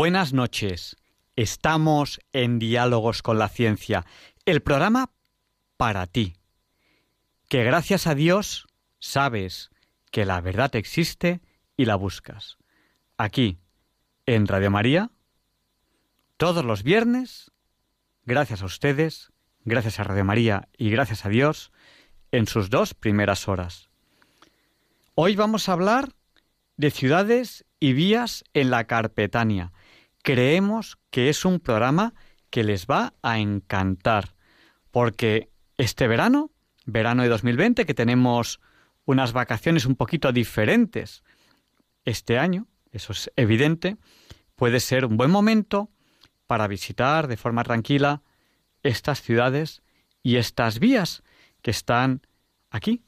Buenas noches. Estamos en Diálogos con la Ciencia, el programa para ti. Que gracias a Dios sabes que la verdad existe y la buscas. Aquí, en Radio María, todos los viernes, gracias a ustedes, gracias a Radio María y gracias a Dios, en sus dos primeras horas. Hoy vamos a hablar de ciudades y vías en la Carpetania creemos que es un programa que les va a encantar, porque este verano, verano de 2020, que tenemos unas vacaciones un poquito diferentes este año, eso es evidente, puede ser un buen momento para visitar de forma tranquila estas ciudades y estas vías que están aquí,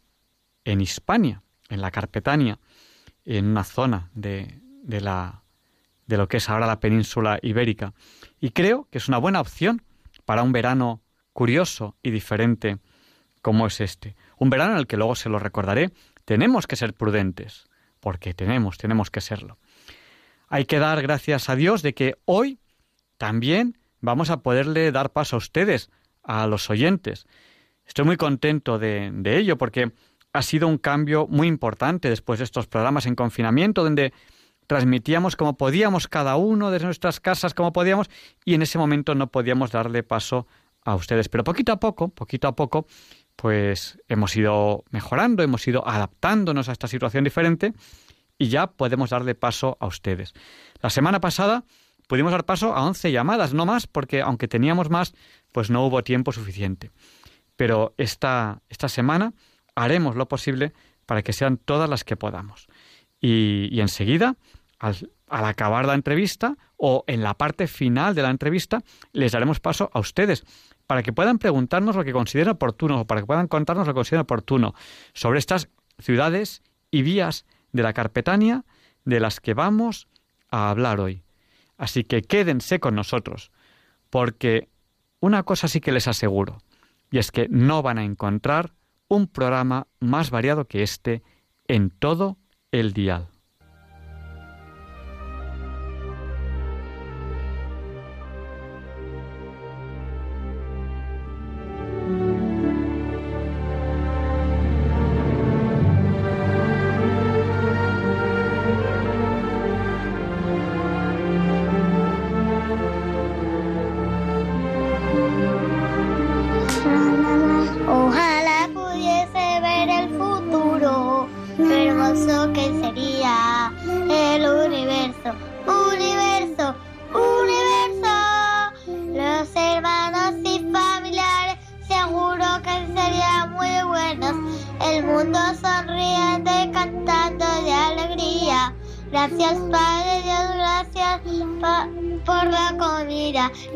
en Hispania, en la Carpetania, en una zona de, de la de lo que es ahora la península ibérica. Y creo que es una buena opción para un verano curioso y diferente como es este. Un verano en el que luego se lo recordaré, tenemos que ser prudentes, porque tenemos, tenemos que serlo. Hay que dar gracias a Dios de que hoy también vamos a poderle dar paso a ustedes, a los oyentes. Estoy muy contento de, de ello porque ha sido un cambio muy importante después de estos programas en confinamiento, donde transmitíamos como podíamos cada uno desde nuestras casas como podíamos y en ese momento no podíamos darle paso a ustedes. Pero poquito a poco, poquito a poco, pues hemos ido mejorando, hemos ido adaptándonos a esta situación diferente y ya podemos darle paso a ustedes. La semana pasada pudimos dar paso a 11 llamadas, no más, porque aunque teníamos más, pues no hubo tiempo suficiente. Pero esta, esta semana haremos lo posible para que sean todas las que podamos. Y, y enseguida al, acabar la entrevista o en la parte final de la entrevista, les daremos paso a ustedes para que puedan preguntarnos lo que consideren oportuno o para que puedan contarnos lo que consideren oportuno sobre estas ciudades y vías de la Carpetania de las que vamos a hablar hoy. Así que quédense con nosotros, porque una cosa sí que les aseguro, y es que no van a encontrar un programa más variado que este en todo el dial.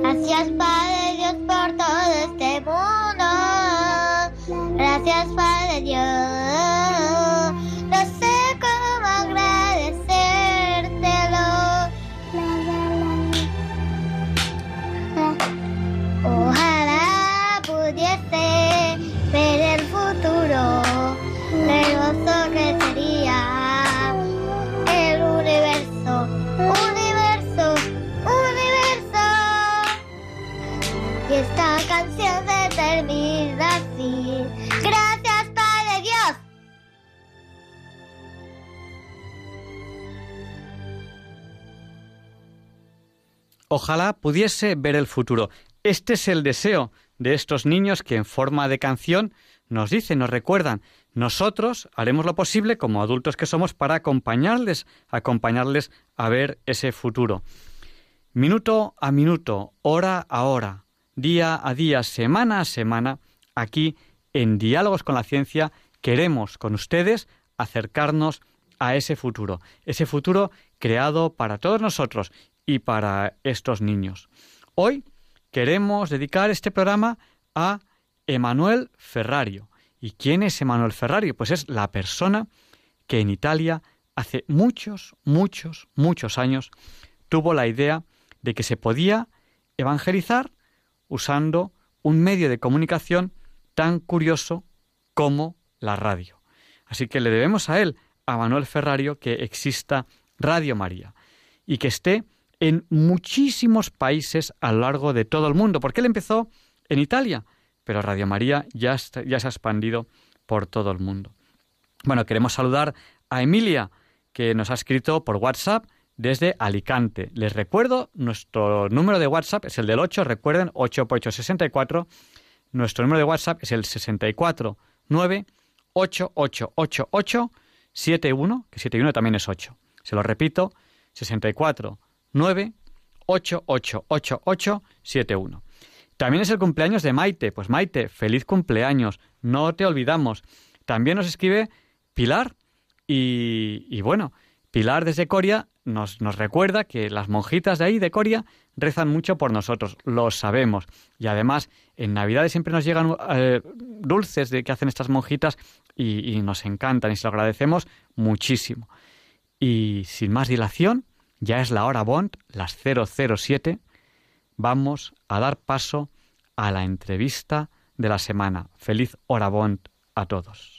Gracias, Padre. Ojalá pudiese ver el futuro. Este es el deseo de estos niños que en forma de canción nos dicen, nos recuerdan, nosotros haremos lo posible como adultos que somos para acompañarles, acompañarles a ver ese futuro. Minuto a minuto, hora a hora, día a día, semana a semana, aquí en Diálogos con la Ciencia queremos con ustedes acercarnos a ese futuro, ese futuro creado para todos nosotros y para estos niños. Hoy queremos dedicar este programa a Emanuel Ferrario. ¿Y quién es Emanuel Ferrario? Pues es la persona que en Italia hace muchos, muchos, muchos años tuvo la idea de que se podía evangelizar usando un medio de comunicación tan curioso como la radio. Así que le debemos a él, a Manuel Ferrario, que exista Radio María y que esté en muchísimos países a lo largo de todo el mundo, porque él empezó en Italia, pero Radio María ya, se ha expandido por todo el mundo. Bueno, queremos saludar a Emilia, que nos ha escrito por WhatsApp desde Alicante. Les recuerdo, nuestro número de WhatsApp es el del 8, recuerden, 8 por 8, 64. Nuestro número de WhatsApp es el 64 9 71, que 71 también es 8. Se lo repito, 64 9 71. También es el cumpleaños de Maite. Pues Maite, feliz cumpleaños. No te olvidamos. También nos escribe Pilar. Y, y bueno, Pilar desde Coria nos, nos, recuerda que las monjitas de ahí, de Coria, rezan mucho por nosotros, lo sabemos. Y además, en Navidades siempre nos llegan eh, dulces de que hacen estas monjitas y, y nos encantan y se lo agradecemos muchísimo. Y sin más dilación, ya es la hora Bond, las 007, vamos a dar paso a la entrevista de la semana. Feliz hora Bond a todos.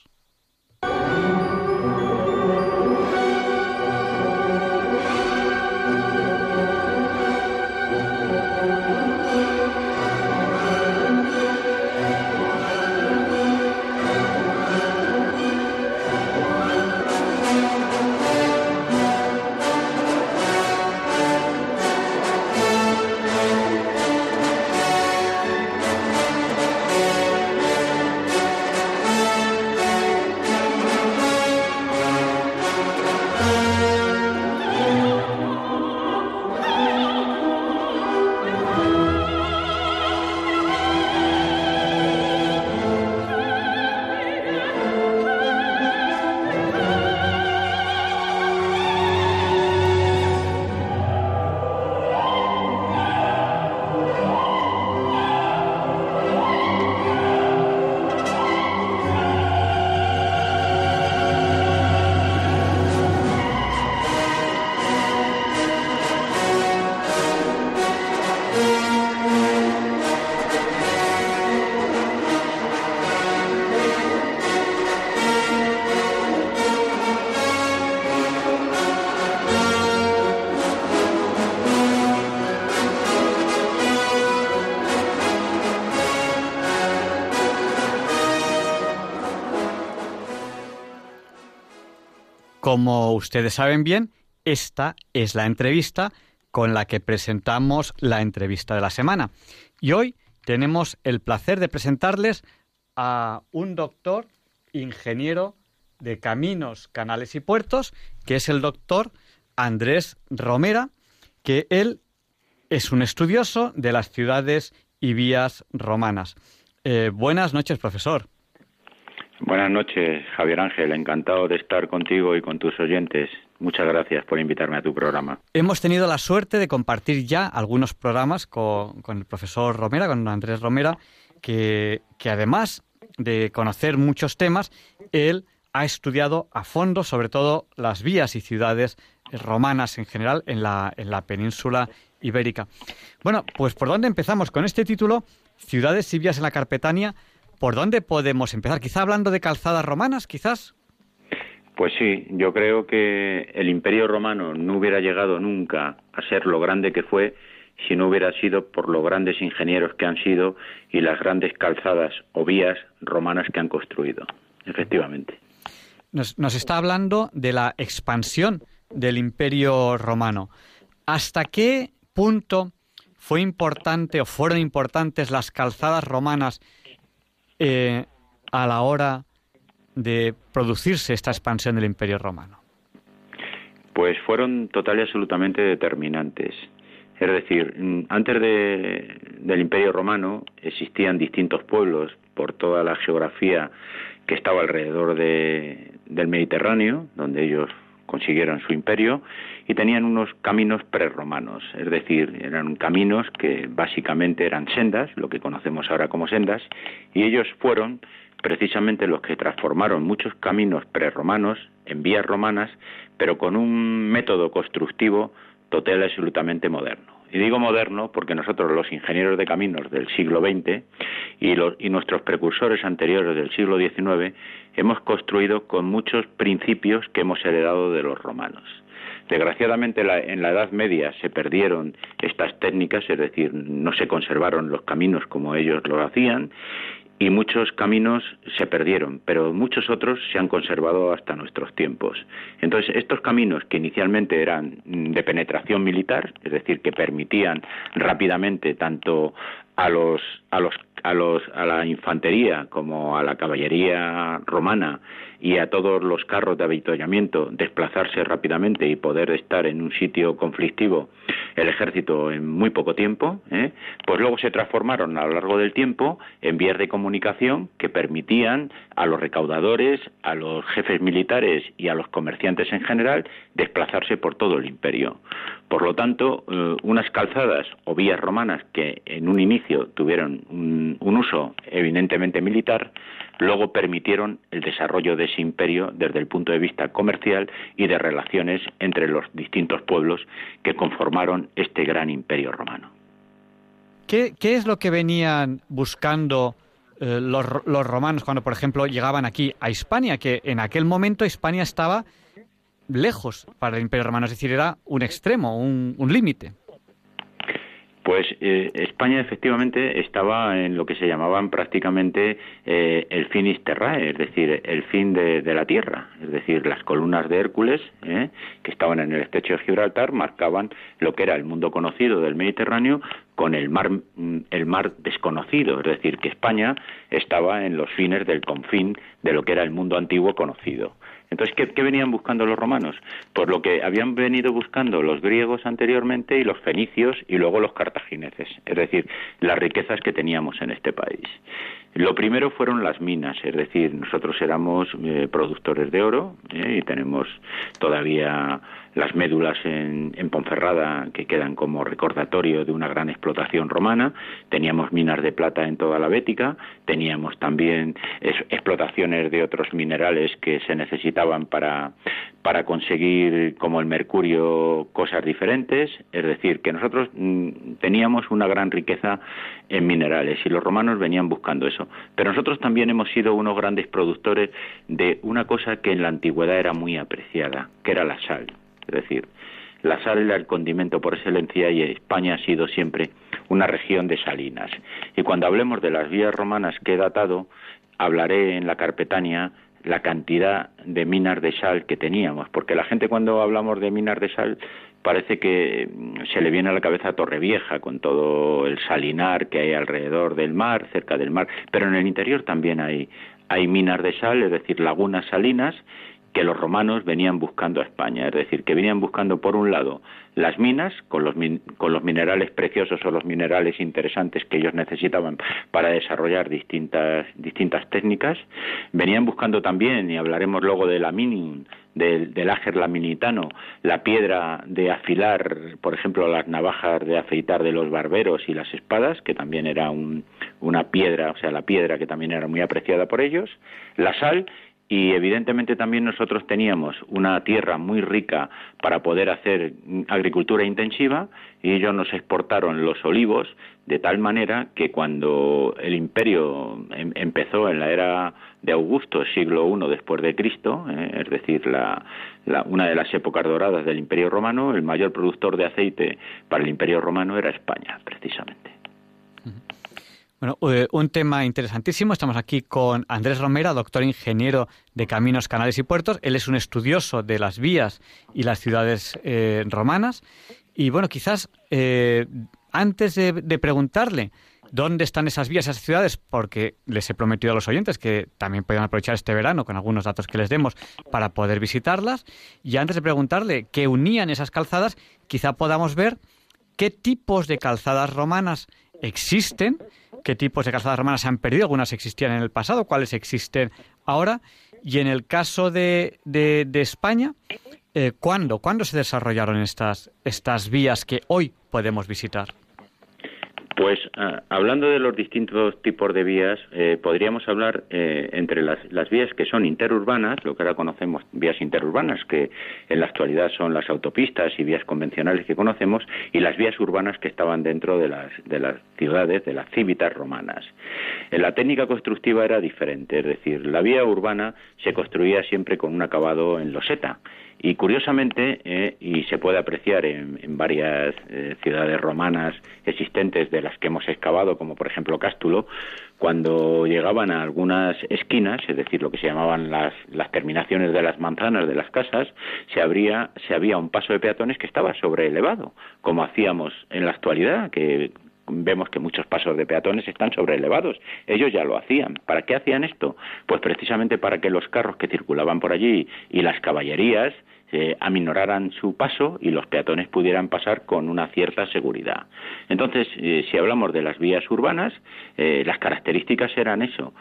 Como ustedes saben bien, esta es la entrevista con la que presentamos la entrevista de la semana. Y hoy tenemos el placer de presentarles a un doctor ingeniero de caminos, canales y puertos, que es el doctor Andrés Romera, que él es un estudioso de las ciudades y vías romanas. Eh, buenas noches, profesor. Buenas noches, Javier Ángel. Encantado de estar contigo y con tus oyentes. Muchas gracias por invitarme a tu programa. Hemos tenido la suerte de compartir ya algunos programas con, el profesor Romera, con Andrés Romera, que, además de conocer muchos temas, él ha estudiado a fondo sobre todo las vías y ciudades romanas en general en la, en la península ibérica. Bueno, pues ¿por dónde empezamos? Con este título, Ciudades y vías en la Carpetania, ¿Por dónde podemos empezar? Quizá hablando de calzadas romanas, quizás. Pues sí, yo creo que el imperio romano no hubiera llegado nunca a ser lo grande que fue si no hubiera sido por los grandes ingenieros que han sido y las grandes calzadas o vías romanas que han construido, efectivamente. Nos, nos está hablando de la expansión del imperio romano. ¿Hasta qué punto fue importante o fueron importantes las calzadas romanas eh, a la hora de producirse esta expansión del Imperio Romano? Pues fueron total y absolutamente determinantes. Es decir, mm, antes del Imperio Romano existían distintos pueblos por toda la geografía que estaba alrededor del Mediterráneo, donde ellos consiguieron su imperio y tenían unos caminos prerromanos, es decir, eran caminos que básicamente eran sendas, lo que conocemos ahora como sendas, y ellos fueron precisamente los que transformaron muchos caminos prerromanos en vías romanas, pero con un método constructivo total y absolutamente moderno. Y digo moderno porque nosotros, los ingenieros de caminos del siglo XX y, los, y nuestros precursores anteriores del siglo XIX, hemos construido con muchos principios que hemos heredado de los romanos. Desgraciadamente en la Edad Media se perdieron estas técnicas, es decir, no se conservaron los caminos como ellos lo hacían y muchos caminos se perdieron, pero muchos otros se han conservado hasta nuestros tiempos. Entonces, estos caminos que inicialmente eran de penetración militar, es decir, que permitían rápidamente tanto a los a los a los a la infantería como a la caballería romana y a todos los carros de avituallamiento desplazarse rápidamente y poder estar en un sitio conflictivo el ejército en muy poco tiempo, ¿eh? pues luego se transformaron a lo largo del tiempo en vías de comunicación que permitían a los recaudadores, a los jefes militares y a los comerciantes en general desplazarse por todo el imperio. Por lo tanto, eh, unas calzadas o vías romanas que en un inicio tuvieron un, uso evidentemente militar, luego permitieron el desarrollo de ese imperio desde el punto de vista comercial y de relaciones entre los distintos pueblos que conformaron este gran imperio romano. ¿Qué, es lo que venían buscando eh, los, romanos cuando, por ejemplo, llegaban aquí a Hispania? Que en aquel momento Hispania estaba lejos para el Imperio Romano, es decir, era un extremo, un, límite. Pues eh, España efectivamente estaba en lo que se llamaban prácticamente eh, el finis terrae, es decir, el fin de, la tierra, es decir, las columnas de Hércules eh, que estaban en el estrecho de Gibraltar marcaban lo que era el mundo conocido del Mediterráneo con el mar, mm, el mar desconocido, es decir, que España estaba en los fines del confín de lo que era el mundo antiguo conocido. Entonces, ¿qué, venían buscando los romanos? Pues lo que habían venido buscando los griegos anteriormente y los fenicios y luego los cartagineses, es decir, las riquezas que teníamos en este país. Lo primero fueron las minas, es decir, nosotros éramos eh, productores de oro eh, y tenemos todavía las médulas en, Ponferrada que quedan como recordatorio de una gran explotación romana, teníamos minas de plata en toda la Bética, teníamos también explotaciones de otros minerales que se necesitaban para, para conseguir, como el mercurio, cosas diferentes, es decir, que nosotros mm, teníamos una gran riqueza en minerales y los romanos venían buscando eso. Pero nosotros también hemos sido unos grandes productores de una cosa que en la antigüedad era muy apreciada, que era la sal. Es decir, la sal era el condimento por excelencia y España ha sido siempre una región de salinas. Y cuando hablemos de las vías romanas que he datado, hablaré en la Carpetania la cantidad de minas de sal que teníamos, porque la gente cuando hablamos de minas de sal parece que se le viene a la cabeza Torrevieja con todo el salinar que hay alrededor del mar, cerca del mar, pero en el interior también hay, hay minas de sal, es decir, lagunas salinas, que los romanos venían buscando a España, es decir, que venían buscando por un lado las minas con los, con los minerales preciosos o los minerales interesantes que ellos necesitaban para desarrollar distintas, distintas técnicas, venían buscando también, y hablaremos luego de la mining, del, del áger laminitano, la piedra de afilar, por ejemplo, las navajas de afeitar de los barberos y las espadas, que también era un, una piedra, o sea, la piedra que también era muy apreciada por ellos, la sal y evidentemente también nosotros teníamos una tierra muy rica para poder hacer agricultura intensiva y ellos nos exportaron los olivos de tal manera que cuando el imperio em, empezó en la era de Augusto, siglo I después de Cristo, eh, es decir, la, una de las épocas doradas del imperio romano, el mayor productor de aceite para el imperio romano era España, precisamente. Eh, un tema interesantísimo. Estamos aquí con Andrés Romera, doctor ingeniero de caminos, canales y puertos. Él es un estudioso de las vías y las ciudades eh, romanas. Y bueno, quizás eh, antes de, preguntarle dónde están esas vías, esas ciudades, porque les he prometido a los oyentes que también puedan aprovechar este verano con algunos datos que les demos para poder visitarlas. Y antes de preguntarle qué unían esas calzadas, quizá podamos ver qué tipos de calzadas romanas existen qué tipos de calzadas romanas se han perdido, algunas existían en el pasado, cuáles existen ahora. Y en el caso de, de, España, eh, ¿cuándo? ¿Cuándo se desarrollaron estas, estas vías que hoy podemos visitar? Pues ah, hablando de los distintos tipos de vías, eh, podríamos hablar eh, entre las, vías que son interurbanas, lo que ahora conocemos vías interurbanas, que en la actualidad son las autopistas y vías convencionales que conocemos, y las vías urbanas que estaban dentro de las, de las ciudades, de las cívitas romanas. En la técnica constructiva era diferente, es decir, la vía urbana se construía siempre con un acabado en loseta, y curiosamente, eh, y se puede apreciar en, varias eh, ciudades romanas existentes de las que hemos excavado, como por ejemplo Cástulo, cuando llegaban a algunas esquinas, es decir, lo que se llamaban las, las terminaciones de las manzanas de las casas, se, abría, se había un paso de peatones que estaba sobreelevado, como hacíamos en la actualidad, que vemos que muchos pasos de peatones están sobreelevados. Ellos ya lo hacían. ¿Para qué hacían esto? Pues precisamente para que los carros que circulaban por allí y las caballerías eh, aminoraran su paso y los peatones pudieran pasar con una cierta seguridad. Entonces, eh, si hablamos de las vías urbanas, eh, las características eran eso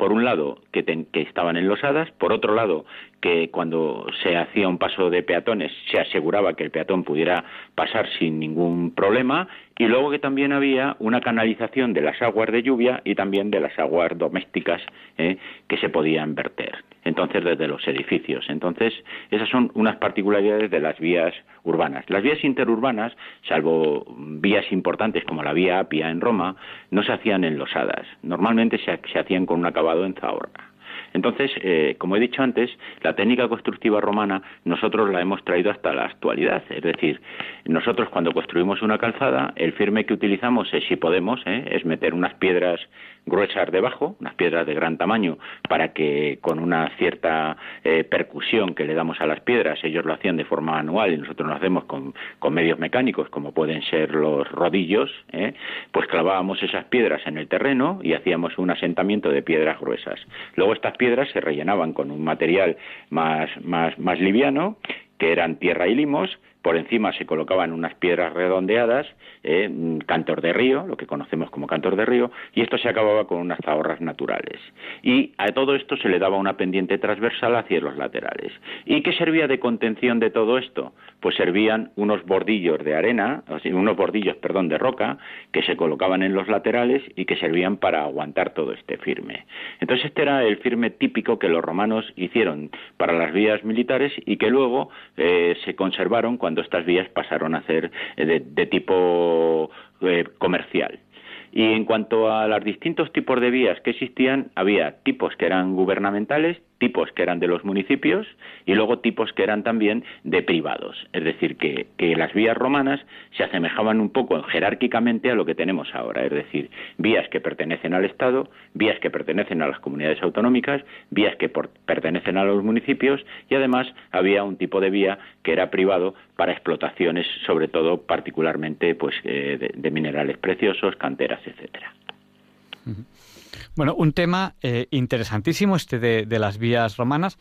por un lado, que, que, estaban enlosadas, por otro lado, que cuando se hacía un paso de peatones se aseguraba que el peatón pudiera pasar sin ningún problema, y luego que también había una canalización de las aguas de lluvia y también de las aguas domésticas eh, que se podían verter. Entonces, desde los edificios. Entonces, esas son unas particularidades de las vías urbanas. Las vías interurbanas, salvo vías importantes como la vía Apia en Roma, no se hacían enlosadas. Normalmente se, se hacían con un acabado en zahorra. Entonces, eh, como he dicho antes, la técnica constructiva romana nosotros la hemos traído hasta la actualidad. Es decir, nosotros cuando construimos una calzada, el firme que utilizamos es, si podemos, eh, es meter unas piedras gruesas debajo, unas piedras de gran tamaño, para que con una cierta eh, percusión que le damos a las piedras, ellos lo hacían de forma manual y nosotros lo hacemos con, con medios mecánicos, como pueden ser los rodillos, pues clavábamos esas piedras en el terreno y hacíamos un asentamiento de piedras gruesas. Luego estas piedras se rellenaban con un material más, más, más liviano, que eran tierra y limos, por encima se colocaban unas piedras redondeadas, eh, cantor de río, lo que conocemos como cantor de río, y esto se acababa con unas zahorras naturales. Y a todo esto se le daba una pendiente transversal hacia los laterales. ¿Y qué servía de contención de todo esto? Pues servían unos bordillos de arena, unos bordillos, perdón, de roca, que se colocaban en los laterales y que servían para aguantar todo este firme. Entonces este era el firme típico que los romanos hicieron para las vías militares y que luego eh, se conservaron cuando cuando estas vías pasaron a ser eh, de, tipo eh, comercial. Y en cuanto a los distintos tipos de vías que existían, había tipos que eran gubernamentales, tipos que eran de los municipios y luego tipos que eran también de privados. Es decir, que, las vías romanas se asemejaban un poco jerárquicamente a lo que tenemos ahora. Es decir, vías que pertenecen al Estado, vías que pertenecen a las comunidades autonómicas, vías que pertenecen a los municipios y además había un tipo de vía que era privado para explotaciones, sobre todo particularmente pues, eh, de, minerales preciosos, canteras, etcétera. Bueno, un tema eh, interesantísimo este de, las vías romanas.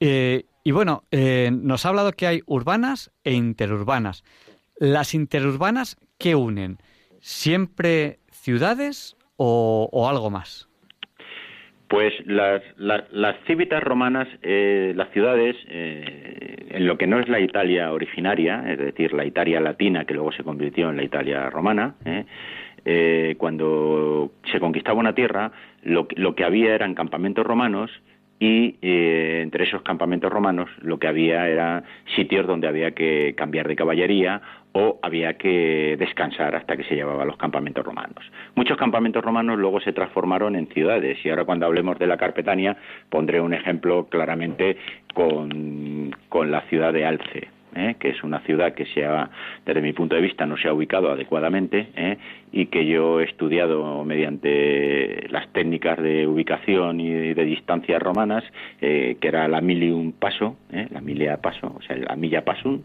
Eh, y bueno, eh, nos ha hablado que hay urbanas e interurbanas. ¿Las interurbanas qué unen? ¿Siempre ciudades o, algo más? Pues las, las, cívitas romanas, las ciudades, en lo que no es la Italia originaria, es decir, la Italia latina que luego se convirtió en la Italia romana, eh, cuando se conquistaba una tierra, lo, que había eran campamentos romanos y eh, entre esos campamentos romanos lo que había eran sitios donde había que cambiar de caballería o había que descansar hasta que se llevaban los campamentos romanos. Muchos campamentos romanos luego se transformaron en ciudades y ahora cuando hablemos de la Carpetania pondré un ejemplo claramente con, con la ciudad de Alce. ¿eh? que es una ciudad que se ha, desde mi punto de vista no se ha ubicado adecuadamente ¿eh? Y que yo he estudiado mediante las técnicas de ubicación y de distancias romanas, eh, que era la milium paso, la milia paso, o sea, la milla pasum,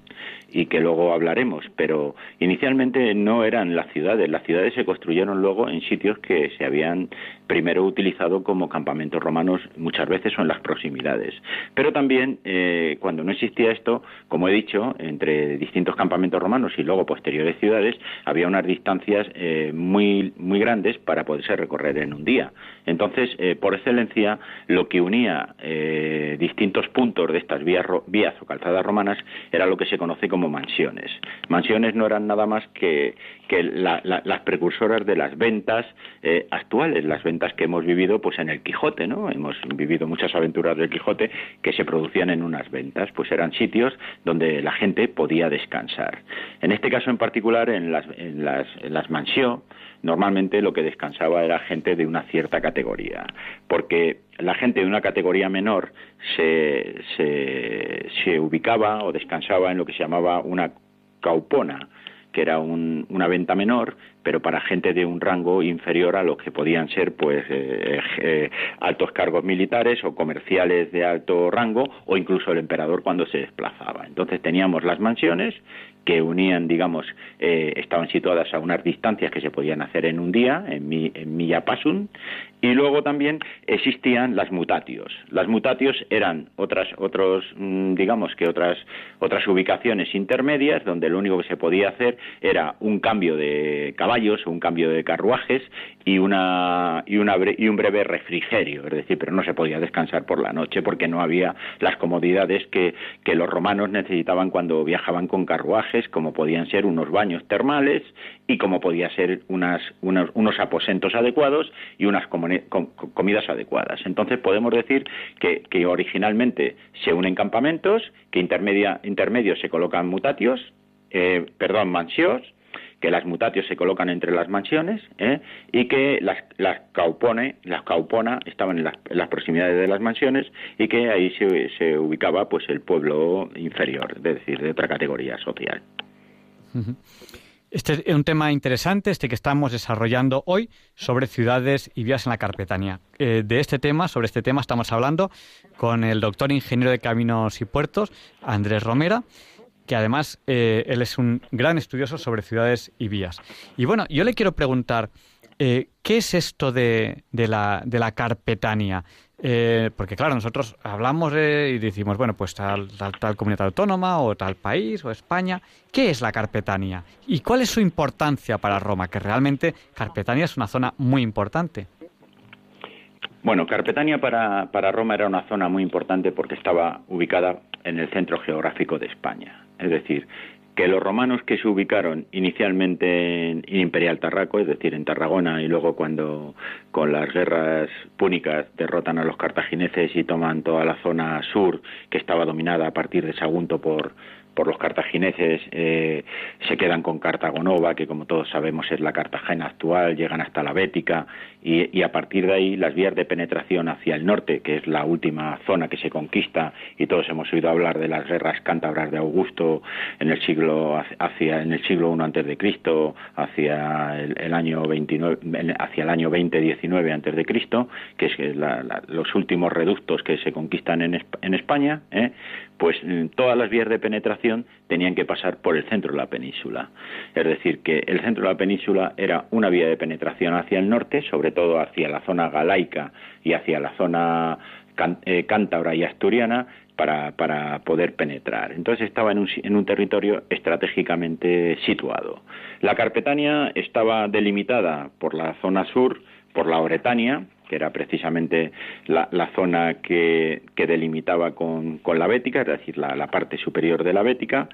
y que luego hablaremos, pero inicialmente no eran las ciudades, las ciudades se construyeron luego en sitios que se habían primero utilizado como campamentos romanos muchas veces o en las proximidades. Pero también, eh, cuando no existía esto, como he dicho, entre distintos campamentos romanos y luego posteriores ciudades, había unas distancias eh, muy, muy grandes para poderse recorrer en un día. Entonces, eh, por excelencia, lo que unía distintos puntos de estas vías, vías o calzadas romanas era lo que se conoce como mansiones. Mansiones no eran nada más que, que las precursoras de las ventas eh, actuales, las ventas que hemos vivido pues en el Quijote, ¿no? Hemos vivido muchas aventuras del Quijote que se producían en unas ventas, pues eran sitios donde la gente podía descansar. En este caso en particular, en las, en las, en las normalmente lo que descansaba era gente de una cierta categoría, porque la gente de una categoría menor se, se, ubicaba o descansaba en lo que se llamaba una caupona, que era una venta menor, pero para gente de un rango inferior a lo que podían ser pues eh, eh, altos cargos militares o comerciales de alto rango o incluso el emperador cuando se desplazaba. Entonces teníamos las mansiones que unían, digamos, eh, estaban situadas a unas distancias que se podían hacer en un día, en, mi, en y luego también existían las mutatios. Las mutatios eran otras, otros, mm, digamos que otras, otras ubicaciones intermedias donde lo único que se podía hacer era un cambio de caballos, un cambio de carruajes y una, y una y un breve refrigerio, es decir, pero no se podía descansar por la noche porque no había las comodidades que, los romanos necesitaban cuando viajaban con carruajes, como podían ser unos baños termales y como podía ser unas, unos, unos aposentos adecuados y unas comidas adecuadas. Entonces podemos decir que, que originalmente se unen campamentos, que intermedia, intermedios se colocan mutatios, eh, perdón, mansios, que las mutatios se colocan entre las mansiones ¿eh? y que las, las caupone, las caupona estaban en las, proximidades de las mansiones y que ahí se, se, ubicaba pues el pueblo inferior, es decir, de otra categoría social. Este es un tema interesante, este que estamos desarrollando hoy sobre ciudades y vías en la Carpetania. Eh, de este tema, sobre este tema, estamos hablando con el doctor ingeniero de caminos y puertos, Andrés Romera, que además eh, él es un gran estudioso sobre ciudades y vías. Y bueno, yo le quiero preguntar, eh, ¿qué es esto de, de, la, de la Carpetania? Eh, porque claro, nosotros hablamos y decimos, bueno, pues tal, tal, comunidad autónoma o tal país o España. ¿Qué es la Carpetania? ¿Y cuál es su importancia para Roma? Que realmente Carpetania es una zona muy importante. Bueno, Carpetania para, para Roma era una zona muy importante porque estaba ubicada en el centro geográfico de España. Es decir, que los romanos que se ubicaron inicialmente en Imperial Tarraco, es decir, en Tarragona, y luego cuando con las guerras púnicas derrotan a los cartagineses y toman toda la zona sur, que estaba dominada a partir de Sagunto por, por los cartagineses eh, se quedan con Cartagonova, que como todos sabemos es la Cartagena actual, llegan hasta la Bética y, a partir de ahí las vías de penetración hacia el norte, que es la última zona que se conquista y todos hemos oído hablar de las guerras cántabras de Augusto en el siglo hacia en el siglo I antes de Cristo, hacia el, año 29 hacia el año 20 19 antes de Cristo, que es los últimos reductos que se conquistan en, en España, ¿eh? Pues mm, todas las vías de penetración tenían que pasar por el centro de la península. Es decir, que el centro de la península era una vía de penetración hacia el norte, sobre todo hacia la zona galaica y hacia la zona eh, cántabra y asturiana, para, poder penetrar. Entonces estaba en un, en un, territorio estratégicamente situado. La Carpetania estaba delimitada por la zona sur, por la Oretania, que era precisamente la, zona que, delimitaba con, la Bética, es decir, la, parte superior de la Bética.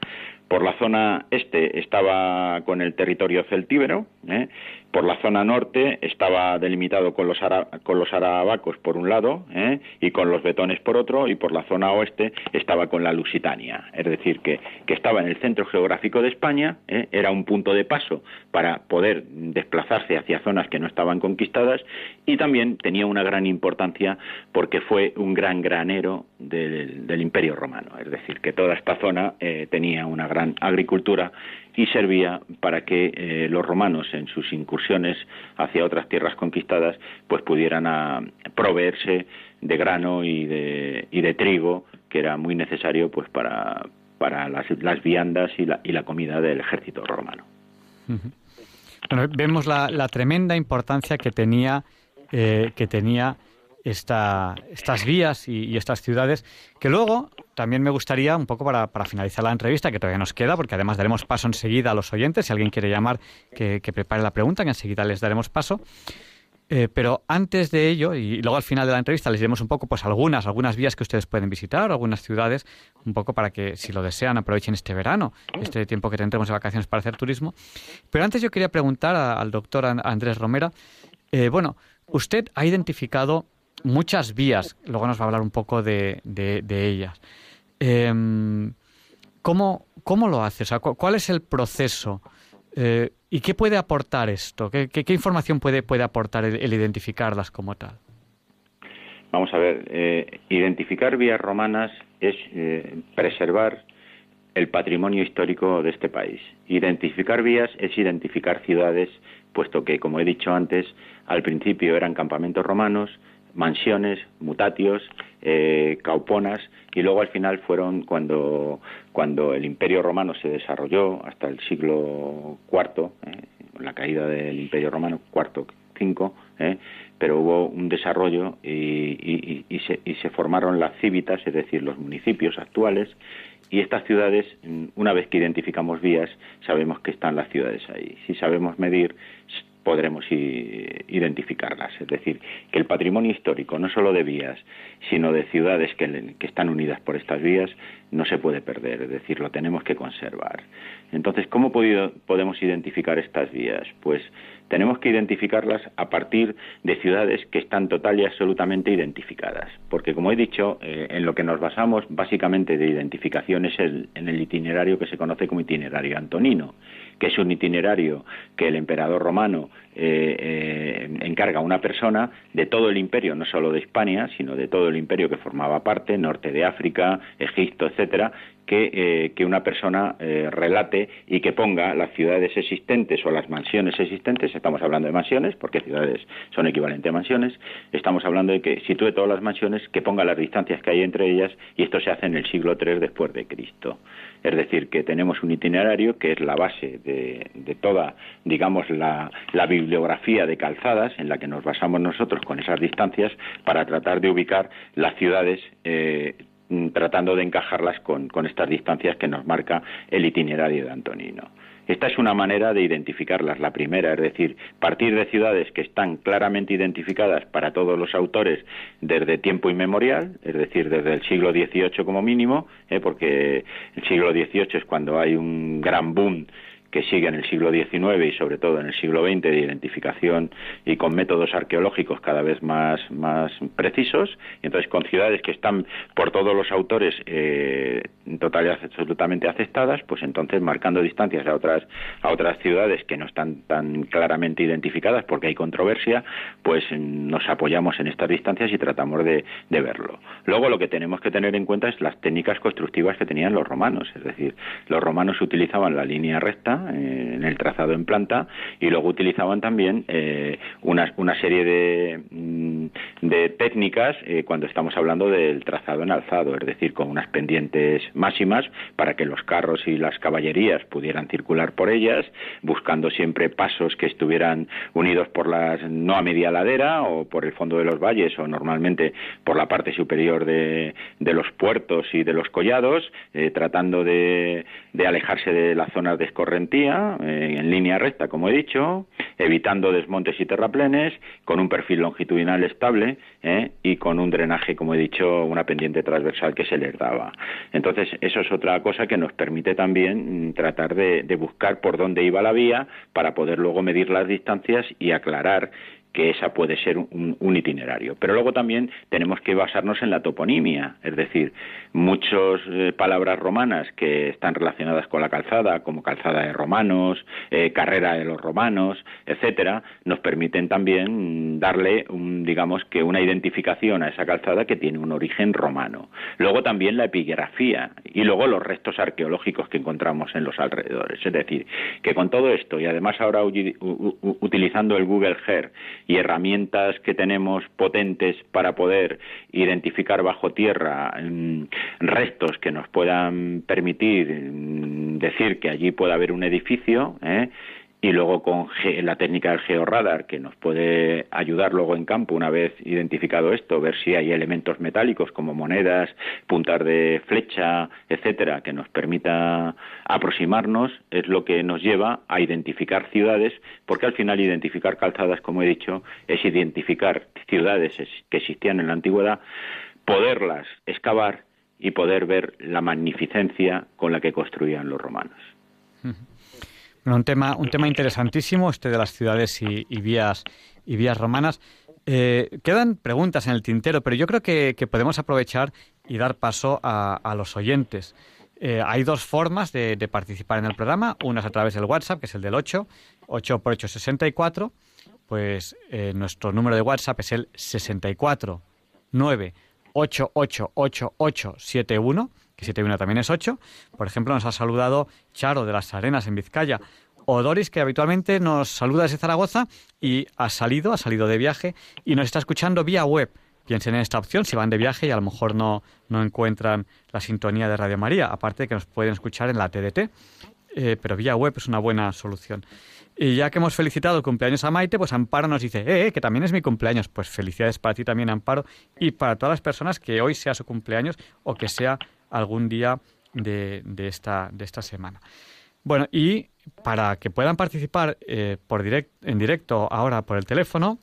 Por la zona este estaba con el territorio celtíbero, ¿eh? por la zona norte estaba delimitado con los, con los arabacos por un lado ¿eh? y con los betones por otro, y por la zona oeste estaba con la Lusitania, es decir, que, estaba en el centro geográfico de España, ¿eh? era un punto de paso para poder desplazarse hacia zonas que no estaban conquistadas y también tenía una gran importancia porque fue un gran granero del, Imperio Romano, es decir, que toda esta zona eh, tenía una gran agricultura y servía para que eh, los romanos en sus incursiones hacia otras tierras conquistadas pues pudieran ah, proveerse de grano y de, y de trigo que era muy necesario pues para, para las, las viandas y la, y la comida del ejército romano. Vemos la, la, tremenda importancia que tenía eh, que tenía esta, estas vías y, estas ciudades, que luego también me gustaría, un poco para, para, finalizar la entrevista, que todavía nos queda, porque además daremos paso enseguida a los oyentes, si alguien quiere llamar, que, prepare la pregunta, que enseguida les daremos paso. Eh, pero antes de ello, y luego al final de la entrevista les diremos un poco, pues algunas, algunas vías que ustedes pueden visitar, algunas ciudades, un poco para que, si lo desean, aprovechen este verano, este tiempo que tendremos de vacaciones para hacer turismo. Pero antes yo quería preguntar al doctor Andrés Romera, eh, bueno, usted ha identificado muchas vías, luego nos va a hablar un poco de, ellas. Em, ¿cómo, ¿Cómo lo hace? O ¿Cuál es el proceso? Eh, ¿Y qué puede aportar esto? ¿Qué, qué, información puede, puede aportar el, identificarlas como tal? Vamos a ver, eh, identificar vías romanas es eh, preservar el patrimonio histórico de este país. Identificar vías es identificar ciudades, puesto que, como he dicho antes, al principio eran campamentos romanos, mansiones, mutatios, eh, cauponas, y luego al final fueron cuando, cuando el Imperio Romano se desarrolló hasta el siglo IV, eh, la caída del Imperio Romano, IV, V, eh, pero hubo un desarrollo y, y, se, y se formaron las cívitas, es decir, los municipios actuales, y estas ciudades, una vez que identificamos vías, sabemos que están las ciudades ahí. Si sabemos medir, podremos identificarlas. Es decir, que el patrimonio histórico, no solo de vías, sino de ciudades que, están unidas por estas vías, no se puede perder, es decir, lo tenemos que conservar. Entonces, ¿cómo podemos identificar estas vías? Pues tenemos que identificarlas a partir de ciudades que están total y absolutamente identificadas, porque como he dicho, eh, en lo que nos basamos básicamente de identificación es el, en el itinerario que se conoce como itinerario antonino, que es un itinerario que el emperador romano eh, eh, encarga a una persona de todo el imperio, no solo de España, sino de todo el imperio que formaba parte, norte de África, Egipto, etcétera, que, eh, que una persona eh, relate y que ponga las ciudades existentes o las mansiones existentes, estamos hablando de mansiones, porque ciudades son equivalentes a mansiones, estamos hablando de que sitúe todas las mansiones, que ponga las distancias que hay entre ellas, y esto se hace en el siglo III después de Cristo. Es decir, que tenemos un itinerario que es la base de, toda, digamos, la, bibliografía de calzadas en la que nos basamos nosotros con esas distancias para tratar de ubicar las ciudades eh, tratando de encajarlas con, estas distancias que nos marca el itinerario de Antonino. Esta es una manera de identificarlas. La primera, es decir, partir de ciudades que están claramente identificadas para todos los autores desde tiempo inmemorial, es decir, desde el siglo XVIII como mínimo, ¿eh? porque el siglo XVIII es cuando hay un gran boom que sigue en el siglo XIX y sobre todo en el siglo XX de identificación y con métodos arqueológicos cada vez más, más precisos, y entonces con ciudades que están por todos los autores eh, total y absolutamente aceptadas, pues entonces marcando distancias a otras, a otras ciudades que no están tan claramente identificadas porque hay controversia, pues nos apoyamos en estas distancias y tratamos de, de verlo. Luego lo que tenemos que tener en cuenta es las técnicas constructivas que tenían los romanos, es decir, los romanos utilizaban la línea recta, eh, en el trazado en planta y luego utilizaban también eh, una, una, serie de, mm, de técnicas eh, cuando estamos hablando del trazado en alzado, es decir, con unas pendientes máximas para que los carros y las caballerías pudieran circular por ellas, buscando siempre pasos que estuvieran unidos por las no a media ladera o por el fondo de los valles o normalmente por la parte superior de, de los puertos y de los collados, tratando de, de alejarse de las zonas de escorrentía eh, en línea recta, como he dicho, evitando desmontes y terraplenes, con un perfil longitudinal estable eh, y con un drenaje, como he dicho, una pendiente transversal que se les daba. Entonces, eso es otra cosa que nos permite también mm, tratar de buscar por dónde iba la vía para poder luego medir las distancias y aclarar que esa puede ser un, itinerario. Pero luego también tenemos que basarnos en la toponimia, es decir, muchas eh, palabras romanas que están relacionadas con la calzada, como calzada de romanos, eh, carrera de los romanos, etcétera, nos permiten también darle, un, digamos que una identificación a esa calzada que tiene un origen romano. Luego también la epigrafía y luego los restos arqueológicos que encontramos en los alrededores. Es decir, que con todo esto y además ahora utilizando el Google Earth y herramientas que tenemos potentes para poder identificar bajo tierra mm, restos que nos puedan permitir mm, decir que allí puede haber un edificio, ¿eh? Y luego con la técnica del georradar que nos puede ayudar luego en campo una vez identificado esto, ver si hay elementos metálicos como monedas, puntas de flecha, etcétera, que nos permita aproximarnos, es lo que nos lleva a identificar ciudades, porque al final identificar calzadas, como he dicho, es identificar ciudades que existían en la antigüedad, poderlas excavar y poder ver la magnificencia con la que construían los romanos. Un tema, un tema interesantísimo este de las ciudades y, vías y vías romanas. Eh, quedan preguntas en el tintero, pero yo creo que, podemos aprovechar y dar paso a, los oyentes. Eh, hay dos formas de, participar en el programa. Una es a través del WhatsApp, que es el del 8, 8 por 8, 64. Pues eh, nuestro número de WhatsApp es el 64 9 888871, que 71 también es 8. Por ejemplo, nos ha saludado Charo de las Arenas en Vizcaya. O Doris, que habitualmente nos saluda desde Zaragoza y ha salido, ha salido de viaje y nos está escuchando vía web. Piensen en esta opción si van de viaje y a lo mejor no, no encuentran la sintonía de Radio María, aparte de que nos pueden escuchar en la TDT. Eh, pero vía web es una buena solución. Y ya que hemos felicitado el cumpleaños a Maite, pues Amparo nos dice, eh, que también es mi cumpleaños. Pues felicidades para ti también, Amparo, y para todas las personas que hoy sea su cumpleaños o que sea algún día de, esta, de esta semana. Bueno, y para que puedan participar eh, por direct, en directo ahora por el teléfono,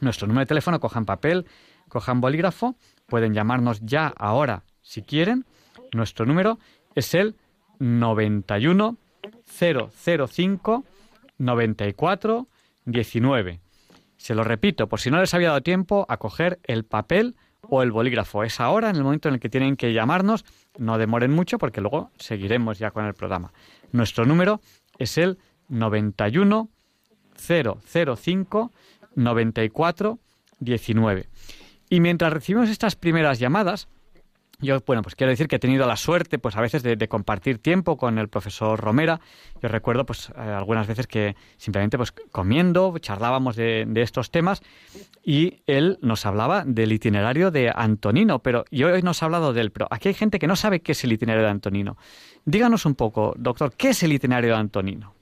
nuestro número de teléfono, cojan papel, cojan bolígrafo, pueden llamarnos ya ahora si quieren. Nuestro número es el 91 005 94 19. Se lo repito, por si no les había dado tiempo a coger el papel o el bolígrafo. Es ahora, en el momento en el que tienen que llamarnos. No demoren mucho porque luego seguiremos ya con el programa. Nuestro número es el 91 005 94 19. Y mientras recibimos estas primeras llamadas, yo, bueno, pues quiero decir que he tenido la suerte, pues a veces, de, compartir tiempo con el profesor Romera. Yo recuerdo, pues, eh, algunas veces que simplemente, pues, comiendo, charlábamos de, estos temas y él nos hablaba del itinerario de Antonino, pero yo hoy nos ha hablado del Pero aquí hay gente que no sabe qué es el itinerario de Antonino. Díganos un poco, doctor, ¿qué es el itinerario de Antonino?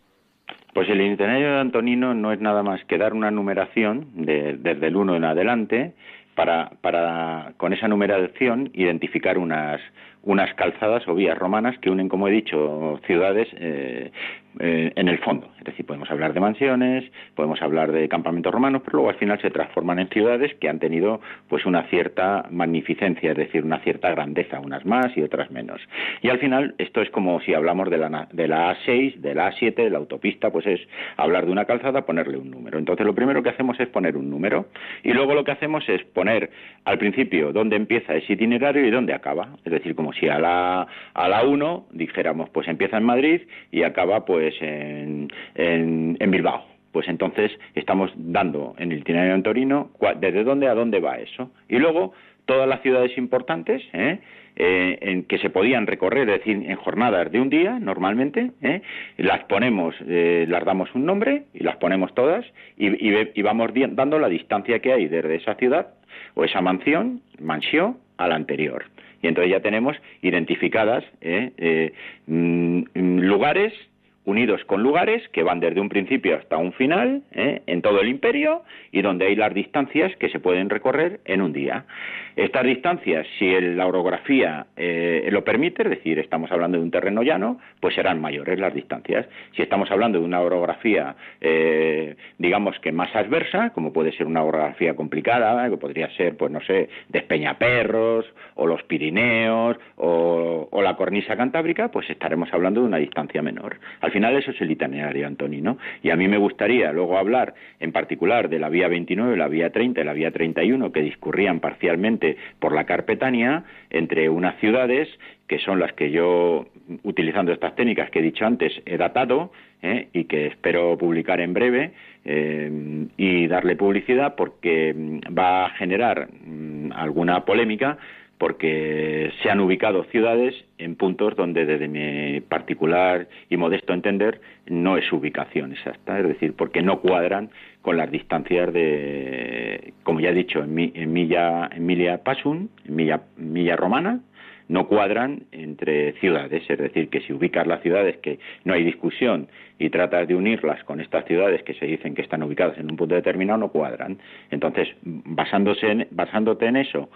Pues el itinerario de Antonino no es nada más que dar una numeración desde el 1 en adelante para, para, con esa numeración, identificar unas, unas calzadas o vías romanas que unen, como he dicho, ciudades eh, eh, en el fondo. Es decir, podemos hablar de mansiones, podemos hablar de campamentos romanos, pero luego al final se transforman en ciudades que han tenido pues una cierta magnificencia, es decir, una cierta grandeza, unas más y otras menos. Y al final esto es como si hablamos de la, de la A6, de la A7, de la autopista, pues es hablar de una calzada, ponerle un número. Entonces lo primero que hacemos es poner un número y luego lo que hacemos es poner al principio dónde empieza ese itinerario y dónde acaba. Es decir, como si a la, a la 1 dijéramos pues empieza en Madrid y acaba pues pues en, en, Bilbao. Pues entonces estamos dando en el itinerario en Torino desde dónde a dónde va eso. Y luego todas las ciudades importantes ¿eh? Eh, en que se podían recorrer, es decir, en jornadas de un día normalmente, ¿eh? las ponemos, las damos un nombre y las ponemos todas y, y, vamos dando la distancia que hay desde esa ciudad o esa mansión, mansión, a la anterior. Y entonces ya tenemos identificadas mm, lugares unidos con lugares que van desde un principio hasta un final ¿eh? en todo el imperio y donde hay las distancias que se pueden recorrer en un día. Estas distancias, si la orografía eh, lo permite, es decir, estamos hablando de un terreno llano, pues serán mayores las distancias. Si estamos hablando de una orografía, eh, digamos que más adversa, como puede ser una orografía complicada, que podría ser, pues no sé, Despeñaperros o los Pirineos o, la cornisa cantábrica, pues estaremos hablando de una distancia menor. Eso es el itinerario, Antonino. Y a mí me gustaría luego hablar en particular de la vía 29, la vía 30 y la vía 31 que discurrían parcialmente por la Carpetania entre unas ciudades que son las que yo, utilizando estas técnicas que he dicho antes, he datado ¿eh? y que espero publicar en breve eh, y darle publicidad porque mm, va a generar mm, alguna polémica porque se han ubicado ciudades en puntos donde desde mi particular y modesto entender no es ubicación exacta, es decir, porque no cuadran con las distancias de, como ya he dicho, en, Milla, en Emilia Pasun, en Milla, Milla Romana, no cuadran entre ciudades, es decir, que si ubicas las ciudades que no hay discusión y tratas de unirlas con estas ciudades que se dicen que están ubicadas en un punto determinado, no cuadran. Entonces, basándose basándote en eso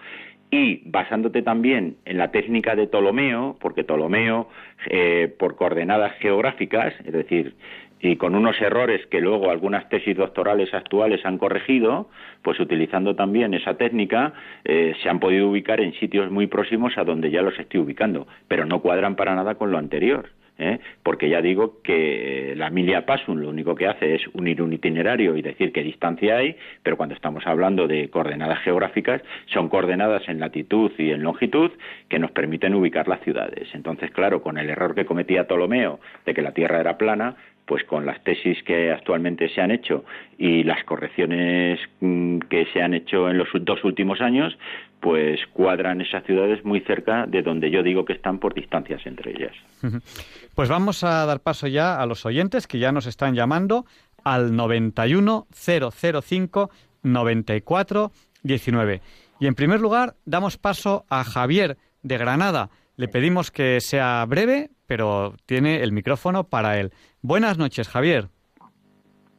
y basándote también en la técnica de Ptolomeo, porque Ptolomeo, eh, por coordenadas geográficas, es decir, y con unos errores que luego algunas tesis doctorales actuales han corregido, pues utilizando también esa técnica eh, se han podido ubicar en sitios muy próximos a donde ya los estoy ubicando, pero no cuadran para nada con lo anterior. ¿Eh? porque ya digo que la Milia Pasum lo único que hace es unir un itinerario y decir qué distancia hay, pero cuando estamos hablando de coordenadas geográficas, son coordenadas en latitud y en longitud que nos permiten ubicar las ciudades. Entonces, claro, con el error que cometía Ptolomeo de que la Tierra era plana, pues con las tesis que actualmente se han hecho y las correcciones mm, que se han hecho en los dos últimos años, pues cuadran esas ciudades muy cerca de donde yo digo que están por distancias entre ellas. Pues vamos a dar paso ya a los oyentes que ya nos están llamando al 91 005 94 19. Y en primer lugar damos paso a Javier de Granada. Le pedimos que sea breve, pero tiene el micrófono para él. Buenas noches, Javier.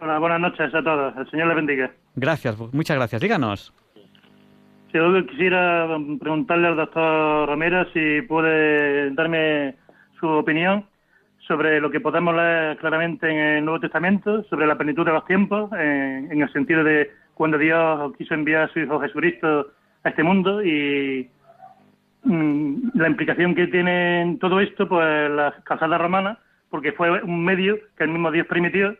Hola, buenas noches a todos. El Señor le bendiga. Gracias, muchas gracias. Díganos. Yo quisiera preguntarle al doctor Romero si puede darme su opinión sobre lo que podemos leer claramente en el Nuevo Testamento, sobre la plenitud de los tiempos, en, el sentido de cuando Dios quiso enviar a su Hijo Jesucristo a este mundo y mm, la implicación que tiene en todo esto, pues las calzadas romanas, porque fue un medio que el mismo Dios permitió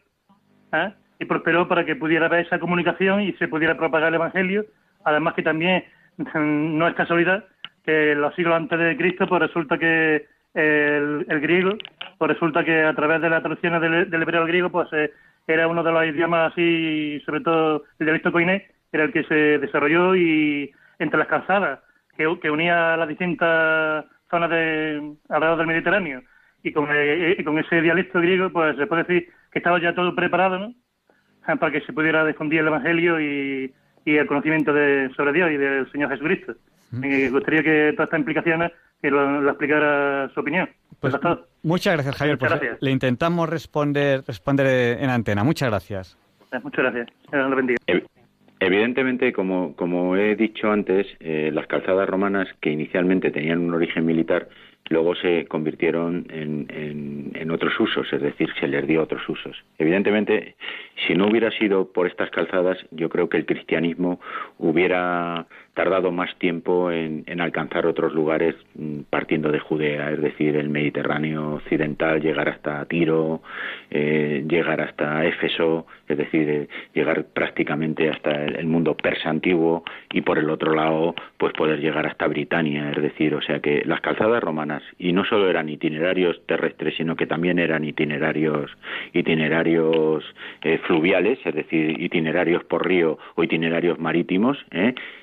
¿eh? y prosperó para que pudiera haber esa comunicación y se pudiera propagar el Evangelio, además que también no es casualidad que los siglos antes de Cristo, pues resulta que el, griego, pues resulta que a través de la traducción del, hebreo al griego, pues eh, era uno de los idiomas así, sobre todo el dialecto coiné, era el que se desarrolló y entre las calzadas que, que unía las distintas zonas de alrededor del Mediterráneo y con, eh, con ese dialecto griego, pues se puede decir que estaba ya todo preparado, ¿no? Para que se pudiera difundir el Evangelio y, el conocimiento de, sobre Dios y del Señor Jesucristo. Me gustaría que todas estas implicaciones que lo, explicara su opinión. Pues, muchas gracias, Javier. Pues, le intentamos responder, responder en antena. Muchas gracias. Eh, muchas gracias. bendiga. Evidentemente, como, como he dicho antes, eh, las calzadas romanas que inicialmente tenían un origen militar, luego se convirtieron en, en, en, otros usos, es decir, se les dio otros usos. Evidentemente, si no hubiera sido por estas calzadas, yo creo que el cristianismo hubiera tardado más tiempo en, alcanzar otros lugares mm, partiendo de Judea, es decir, el Mediterráneo occidental, llegar hasta Tiro, eh, llegar hasta Éfeso, es decir, eh, llegar prácticamente hasta el, mundo persa antiguo y por el otro lado, pues poder llegar hasta Britania, es decir, o sea que las calzadas romanas y no solo eran itinerarios terrestres, sino que también eran itinerarios itinerarios eh, fluviales, es decir, itinerarios por río o itinerarios marítimos,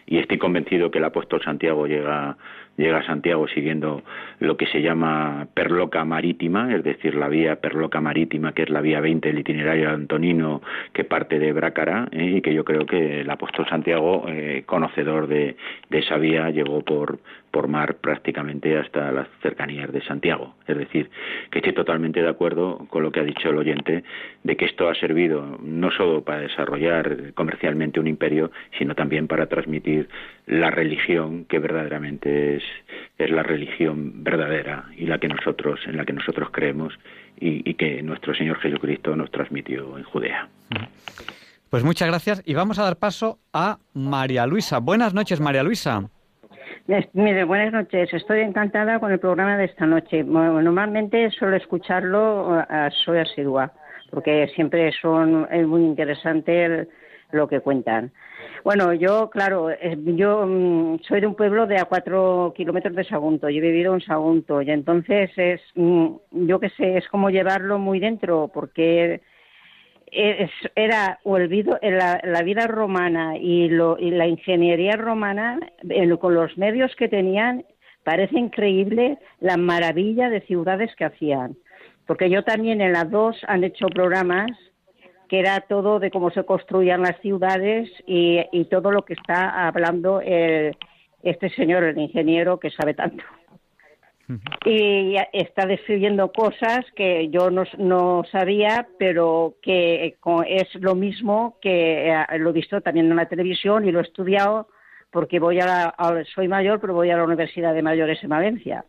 y estoy convencido que el apóstol Santiago llega, llega a Santiago siguiendo lo que se llama perloca marítima, es decir, la vía perloca marítima, que es la vía 20 del itinerario antonino que parte de Brácara, ¿eh? y que yo creo que el apóstol Santiago, eh, conocedor de, de esa vía, llegó por, por mar prácticamente hasta las cercanías de Santiago. Es decir, que estoy totalmente de acuerdo con lo que ha dicho el oyente, de que esto ha servido no solo para desarrollar comercialmente un imperio, sino también para transmitir la religión que verdaderamente es, es la religión verdadera y la que nosotros, en la que nosotros creemos y, y que nuestro Señor Jesucristo nos transmitió en Judea. Pues muchas gracias y vamos a dar paso a María Luisa. Buenas noches, María Luisa. Mire, buenas noches. Estoy encantada con el programa de esta noche. normalmente suelo escucharlo, soy asidua, porque siempre son, es muy interesante lo que cuentan. Bueno, yo, claro, yo mm, soy de un pueblo de a cuatro kilómetros de Sagunto. Yo he vivido en Sagunto y entonces es, mm, yo qué sé, es como llevarlo muy dentro, porque era olvido la, la vida romana y, lo, y la ingeniería romana con los medios que tenían parece increíble la maravilla de ciudades que hacían. Porque yo también en las dos han hecho programas que era todo de cómo se construían las ciudades y, y todo lo que está hablando este señor el ingeniero que sabe tanto y está describiendo cosas que yo no, no sabía, pero que es lo mismo que eh, lo he visto también en la televisión y lo he estudiado porque voy a, soy mayor, pero voy a la Universidad de Mayores en Valencia.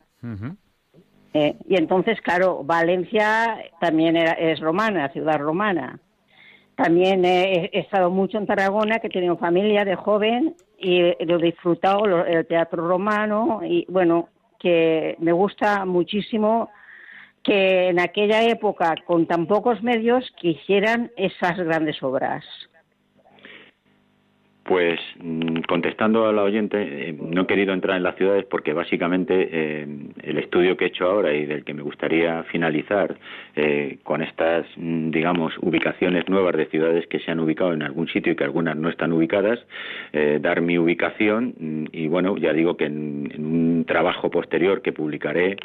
Eh, y entonces, claro, Valencia también es romana, ciudad romana. También he, estado mucho en Tarragona, que he tenido familia de joven y lo he disfrutado, el teatro romano, y bueno, que me gusta muchísimo que en aquella época, con tan pocos medios, quisieran esas grandes obras. Pues mm, contestando a la oyente, eh, no he querido entrar en las ciudades porque básicamente eh, el estudio que he hecho ahora y del que me gustaría finalizar eh, con estas, mm, digamos, ubicaciones nuevas de ciudades que se han ubicado en algún sitio y que algunas no están ubicadas, dar mi ubicación mm, y bueno, ya digo que en, en un trabajo posterior que publicaré,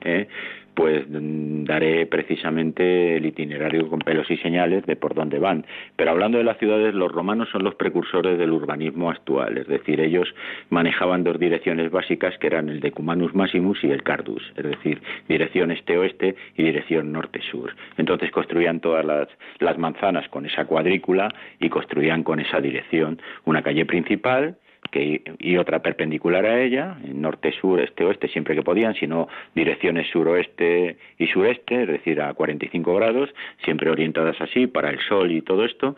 pues daré precisamente el itinerario con pelos y señales de por dónde van. Pero hablando de las ciudades, los romanos son los precursores del urbanismo actual, es decir, ellos manejaban dos direcciones básicas que eran el decumanus maximus y el cardus, es decir, dirección este-oeste y dirección norte-sur. Entonces construían todas las, las manzanas con esa cuadrícula y construían con esa dirección una calle principal que, y otra perpendicular a ella, norte, sur, este, oeste, siempre que podían, sino direcciones suroeste y sureste, es decir, a 45 grados, siempre orientadas así para el sol y todo esto,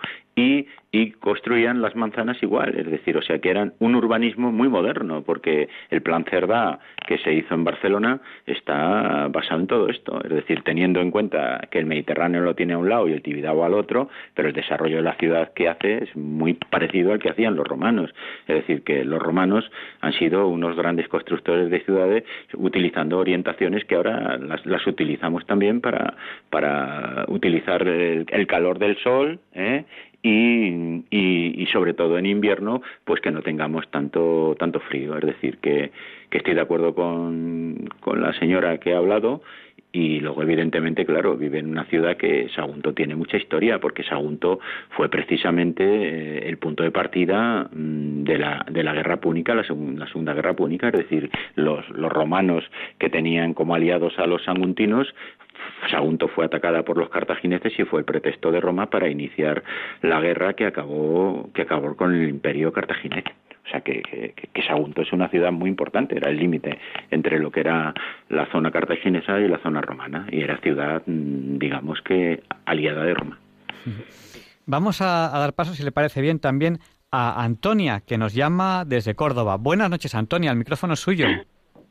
y construían las manzanas igual, es decir, o sea que eran un urbanismo muy moderno, porque el plan Cerdá que se hizo en Barcelona está basado en todo esto, es decir, teniendo en cuenta que el Mediterráneo lo tiene a un lado y el Tibidabo al otro, pero el desarrollo de la ciudad que hace es muy parecido al que hacían los romanos, es decir, que los romanos han sido unos grandes constructores de ciudades utilizando orientaciones que ahora las, utilizamos también para, para utilizar el, el calor del sol ¿eh? Y, y, sobre todo en invierno, pues que no tengamos tanto, tanto frío. Es decir, que, que estoy de acuerdo con, con la señora que ha hablado y luego evidentemente claro vive en una ciudad que Sagunto tiene mucha historia porque Sagunto fue precisamente eh, el punto de partida mm, de la de la guerra púnica la, la segunda guerra púnica es decir los los romanos que tenían como aliados a los saguntinos Sagunto fue atacada por los cartagineses y fue el pretexto de Roma para iniciar la guerra que acabó, que acabó con el imperio cartaginés. O sea que, que, Sagunto es una ciudad muy importante, era el límite entre lo que era la zona cartaginesa y la zona romana, y era ciudad, mm, digamos que, aliada de Roma. Vamos a, dar paso, si le parece bien, también a Antonia, que nos llama desde Córdoba. Buenas noches, Antonia, el micrófono es suyo.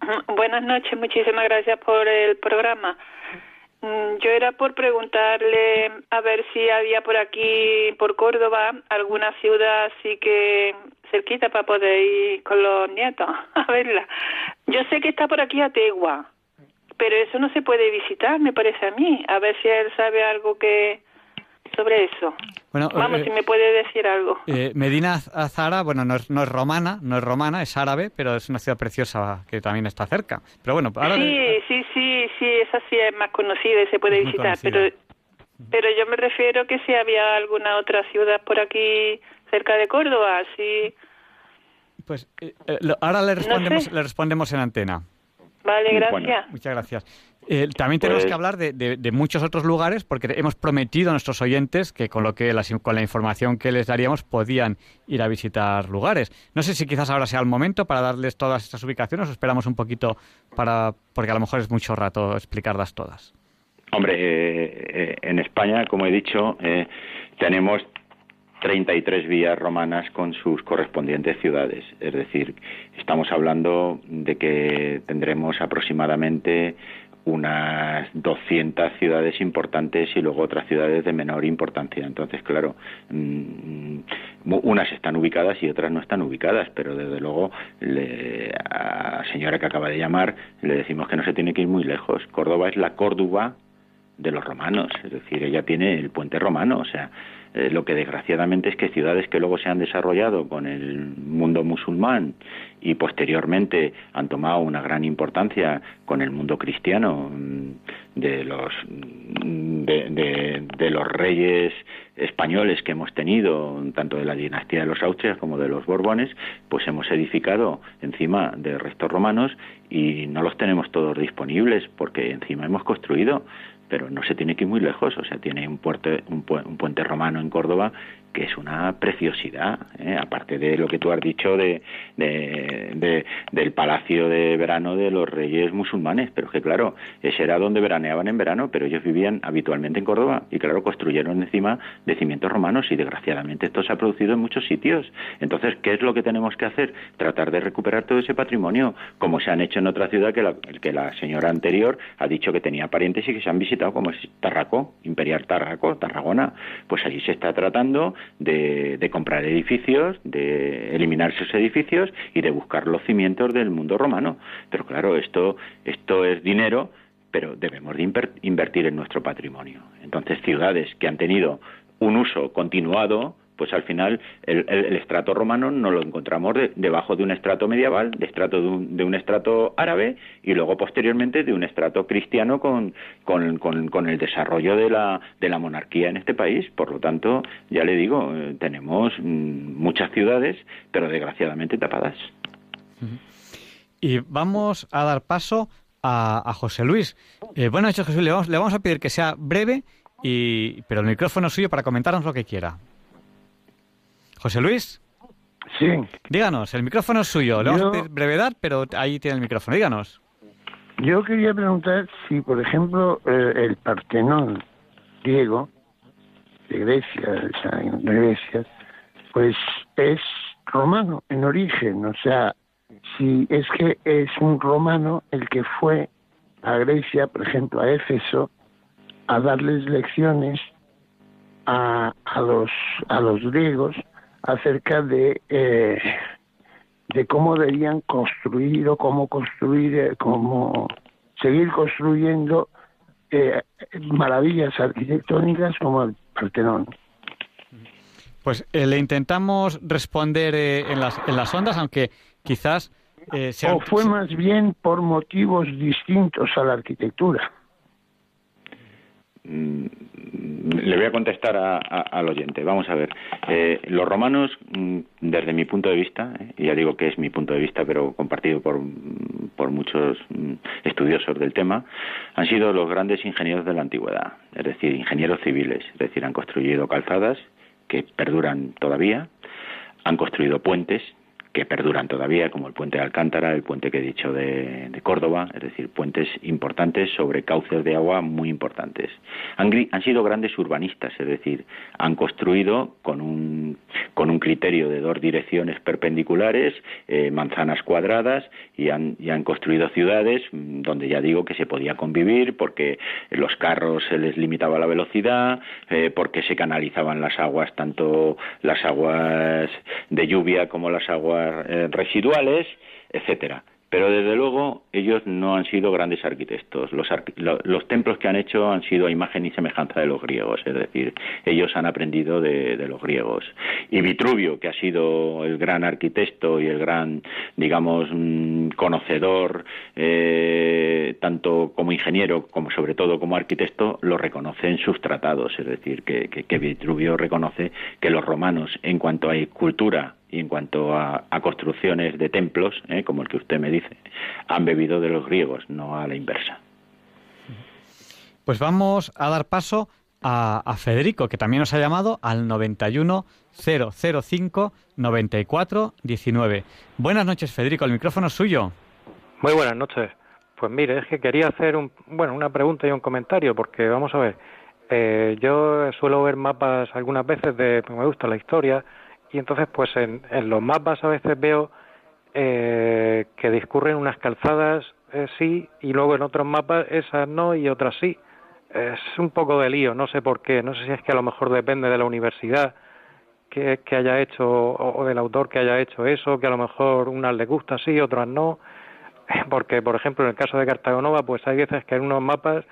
Buenas noches, muchísimas gracias por el programa. Mm, yo era por preguntarle a ver si había por aquí, por Córdoba, alguna ciudad así que cerquita para poder ir con los nietos a verla. Yo sé que está por aquí Ategua, pero eso no se puede visitar, me parece a mí. A ver si él sabe algo que sobre eso. Bueno, Vamos, eh, si me puede decir algo. Eh, Medina Azara, bueno, no es, no es romana, no es romana, es árabe, pero es una ciudad preciosa que también está cerca. Pero bueno, Sí, sí, sí, sí, esa sí es más conocida y se puede visitar, pero pero yo me refiero que si había alguna otra ciudad por aquí cerca de Córdoba, sí. Pues eh, ahora le respondemos, le respondemos en antena. Vale, gracias. muchas gracias. Eh, también tenemos que pues hablar de, muchos otros lugares porque hemos prometido a nuestros oyentes que con lo que con la información que les daríamos podían ir a visitar lugares. No sé si quizás ahora sea el momento para darles todas estas ubicaciones o esperamos un poquito para porque a lo mejor es mucho rato explicarlas todas. Hombre, eh, eh, en España, como he dicho, tenemos 33 vías romanas con sus correspondientes ciudades. Es decir, estamos hablando de que tendremos aproximadamente unas 200 ciudades importantes y luego otras ciudades de menor importancia. Entonces, claro, mm, unas están ubicadas y otras no están ubicadas, pero desde luego a la señora que acaba de llamar le decimos que no se tiene que ir muy lejos. Córdoba es la Córdoba de los romanos, es decir, ella tiene el puente romano, o sea, eh, lo que desgraciadamente es que ciudades que luego se han desarrollado con el mundo musulmán y posteriormente han tomado una gran importancia con el mundo cristiano mm, de los de, los reyes españoles que hemos tenido, tanto de la dinastía de los Austrias como de los Borbones, pues hemos edificado encima de restos romanos y no los tenemos todos disponibles porque encima hemos construido pero no se tiene que ir muy lejos, o sea, tiene un, puente, un, puente romano en Córdoba que es una preciosidad, ¿eh? aparte de lo que tú has dicho de, del palacio de verano de los reyes musulmanes, pero que claro, ese era donde veraneaban en verano, pero ellos vivían habitualmente en Córdoba y claro, construyeron encima de cimientos romanos y desgraciadamente esto se ha producido en muchos sitios. Entonces, ¿qué es lo que tenemos que hacer? Tratar de recuperar todo ese patrimonio, como se han hecho en otra ciudad que la, que la señora anterior ha dicho que tenía parientes y que se han visitado, como es Tarraco, Imperial Tarraco, Tarragona, pues allí se está tratando de, comprar edificios, de eliminar esos edificios y de buscar los cimientos del mundo romano. Pero claro, esto, esto es dinero, pero debemos de invertir en nuestro patrimonio. Entonces, ciudades que han tenido un uso continuado, pues al final el, estrato romano no lo encontramos debajo de un estrato medieval, de, estrato de, un, estrato árabe y luego posteriormente de un estrato cristiano con, con, el desarrollo de la, de la monarquía en este país. Por lo tanto, ya le digo, eh, tenemos mm, muchas ciudades, pero desgraciadamente tapadas. Y vamos a dar paso a, José Luis. Eh, bueno, José Luis, le vamos, le vamos a pedir que sea breve, y, pero el micrófono es suyo para comentarnos lo que quiera. José Luis. Sí. Díganos, el micrófono es suyo. Le vamos a pedir brevedad, pero ahí tiene el micrófono. Díganos. Yo quería preguntar si, por ejemplo, eh, el Partenón griego de Grecia, de Grecia, pues es romano en origen. O sea, si es que es un romano el que fue a Grecia, por ejemplo, a Éfeso, a darles lecciones a, a los a los griegos acerca de, eh, de cómo debían construir o cómo construir, eh, cómo seguir construyendo eh, maravillas arquitectónicas como el Partenón. Pues le intentamos responder en, las, en las ondas, aunque quizás... O fue más bien por motivos distintos a la arquitectura. Mm, le voy a contestar al oyente. Vamos a ver. Eh, los romanos, mm, desde mi punto de vista, eh, ya digo que es mi punto de vista, pero compartido por, por muchos mm, estudiosos del tema, han sido los grandes ingenieros de la antigüedad, es decir, ingenieros civiles, es decir, han construido calzadas que perduran todavía, han construido puentes que perduran todavía, como el puente de Alcántara, el puente que he dicho de, Córdoba, es decir, puentes importantes sobre cauces de agua muy importantes. Han, sido grandes urbanistas, es decir, han construido con un, con un criterio de dos direcciones perpendiculares, eh, manzanas cuadradas, y han, y han construido ciudades mm, donde ya digo que se podía convivir porque los carros se les limitaba la velocidad, eh, porque se canalizaban las aguas, tanto las aguas de lluvia como las aguas eh, residuales, etcétera. Pero desde luego ellos no han sido grandes arquitectos. Los, los, templos que han hecho han sido a imagen y semejanza de los griegos, es decir, ellos han aprendido de, los griegos. Y Vitruvio, que ha sido el gran arquitecto y el gran, digamos, mm, conocedor, eh, tanto como ingeniero como sobre todo como arquitecto, lo reconoce en sus tratados. Es decir, que, que Vitruvio reconoce que los romanos, en cuanto a cultura y en cuanto a, construcciones de templos, ¿eh? como el que usted me dice, han bebido de los griegos, no a la inversa. Pues vamos a dar paso a, Federico, que también nos ha llamado al 91 005 94 19. Buenas noches, Federico, el micrófono es suyo. Muy buenas noches. Pues mire, es que quería hacer un, bueno, una pregunta y un comentario, porque vamos a ver, eh, yo suelo ver mapas algunas veces de, me gusta la historia, y entonces pues en, los mapas a veces veo eh, que discurren unas calzadas eh, sí y luego en otros mapas esas no y otras sí. Es un poco de lío, no sé por qué, no sé si es que a lo mejor depende de la universidad que, que haya hecho o, del autor que haya hecho eso, que a lo mejor unas le gusta sí, otras no, porque por ejemplo en el caso de Cartagonova pues hay veces que en unos mapas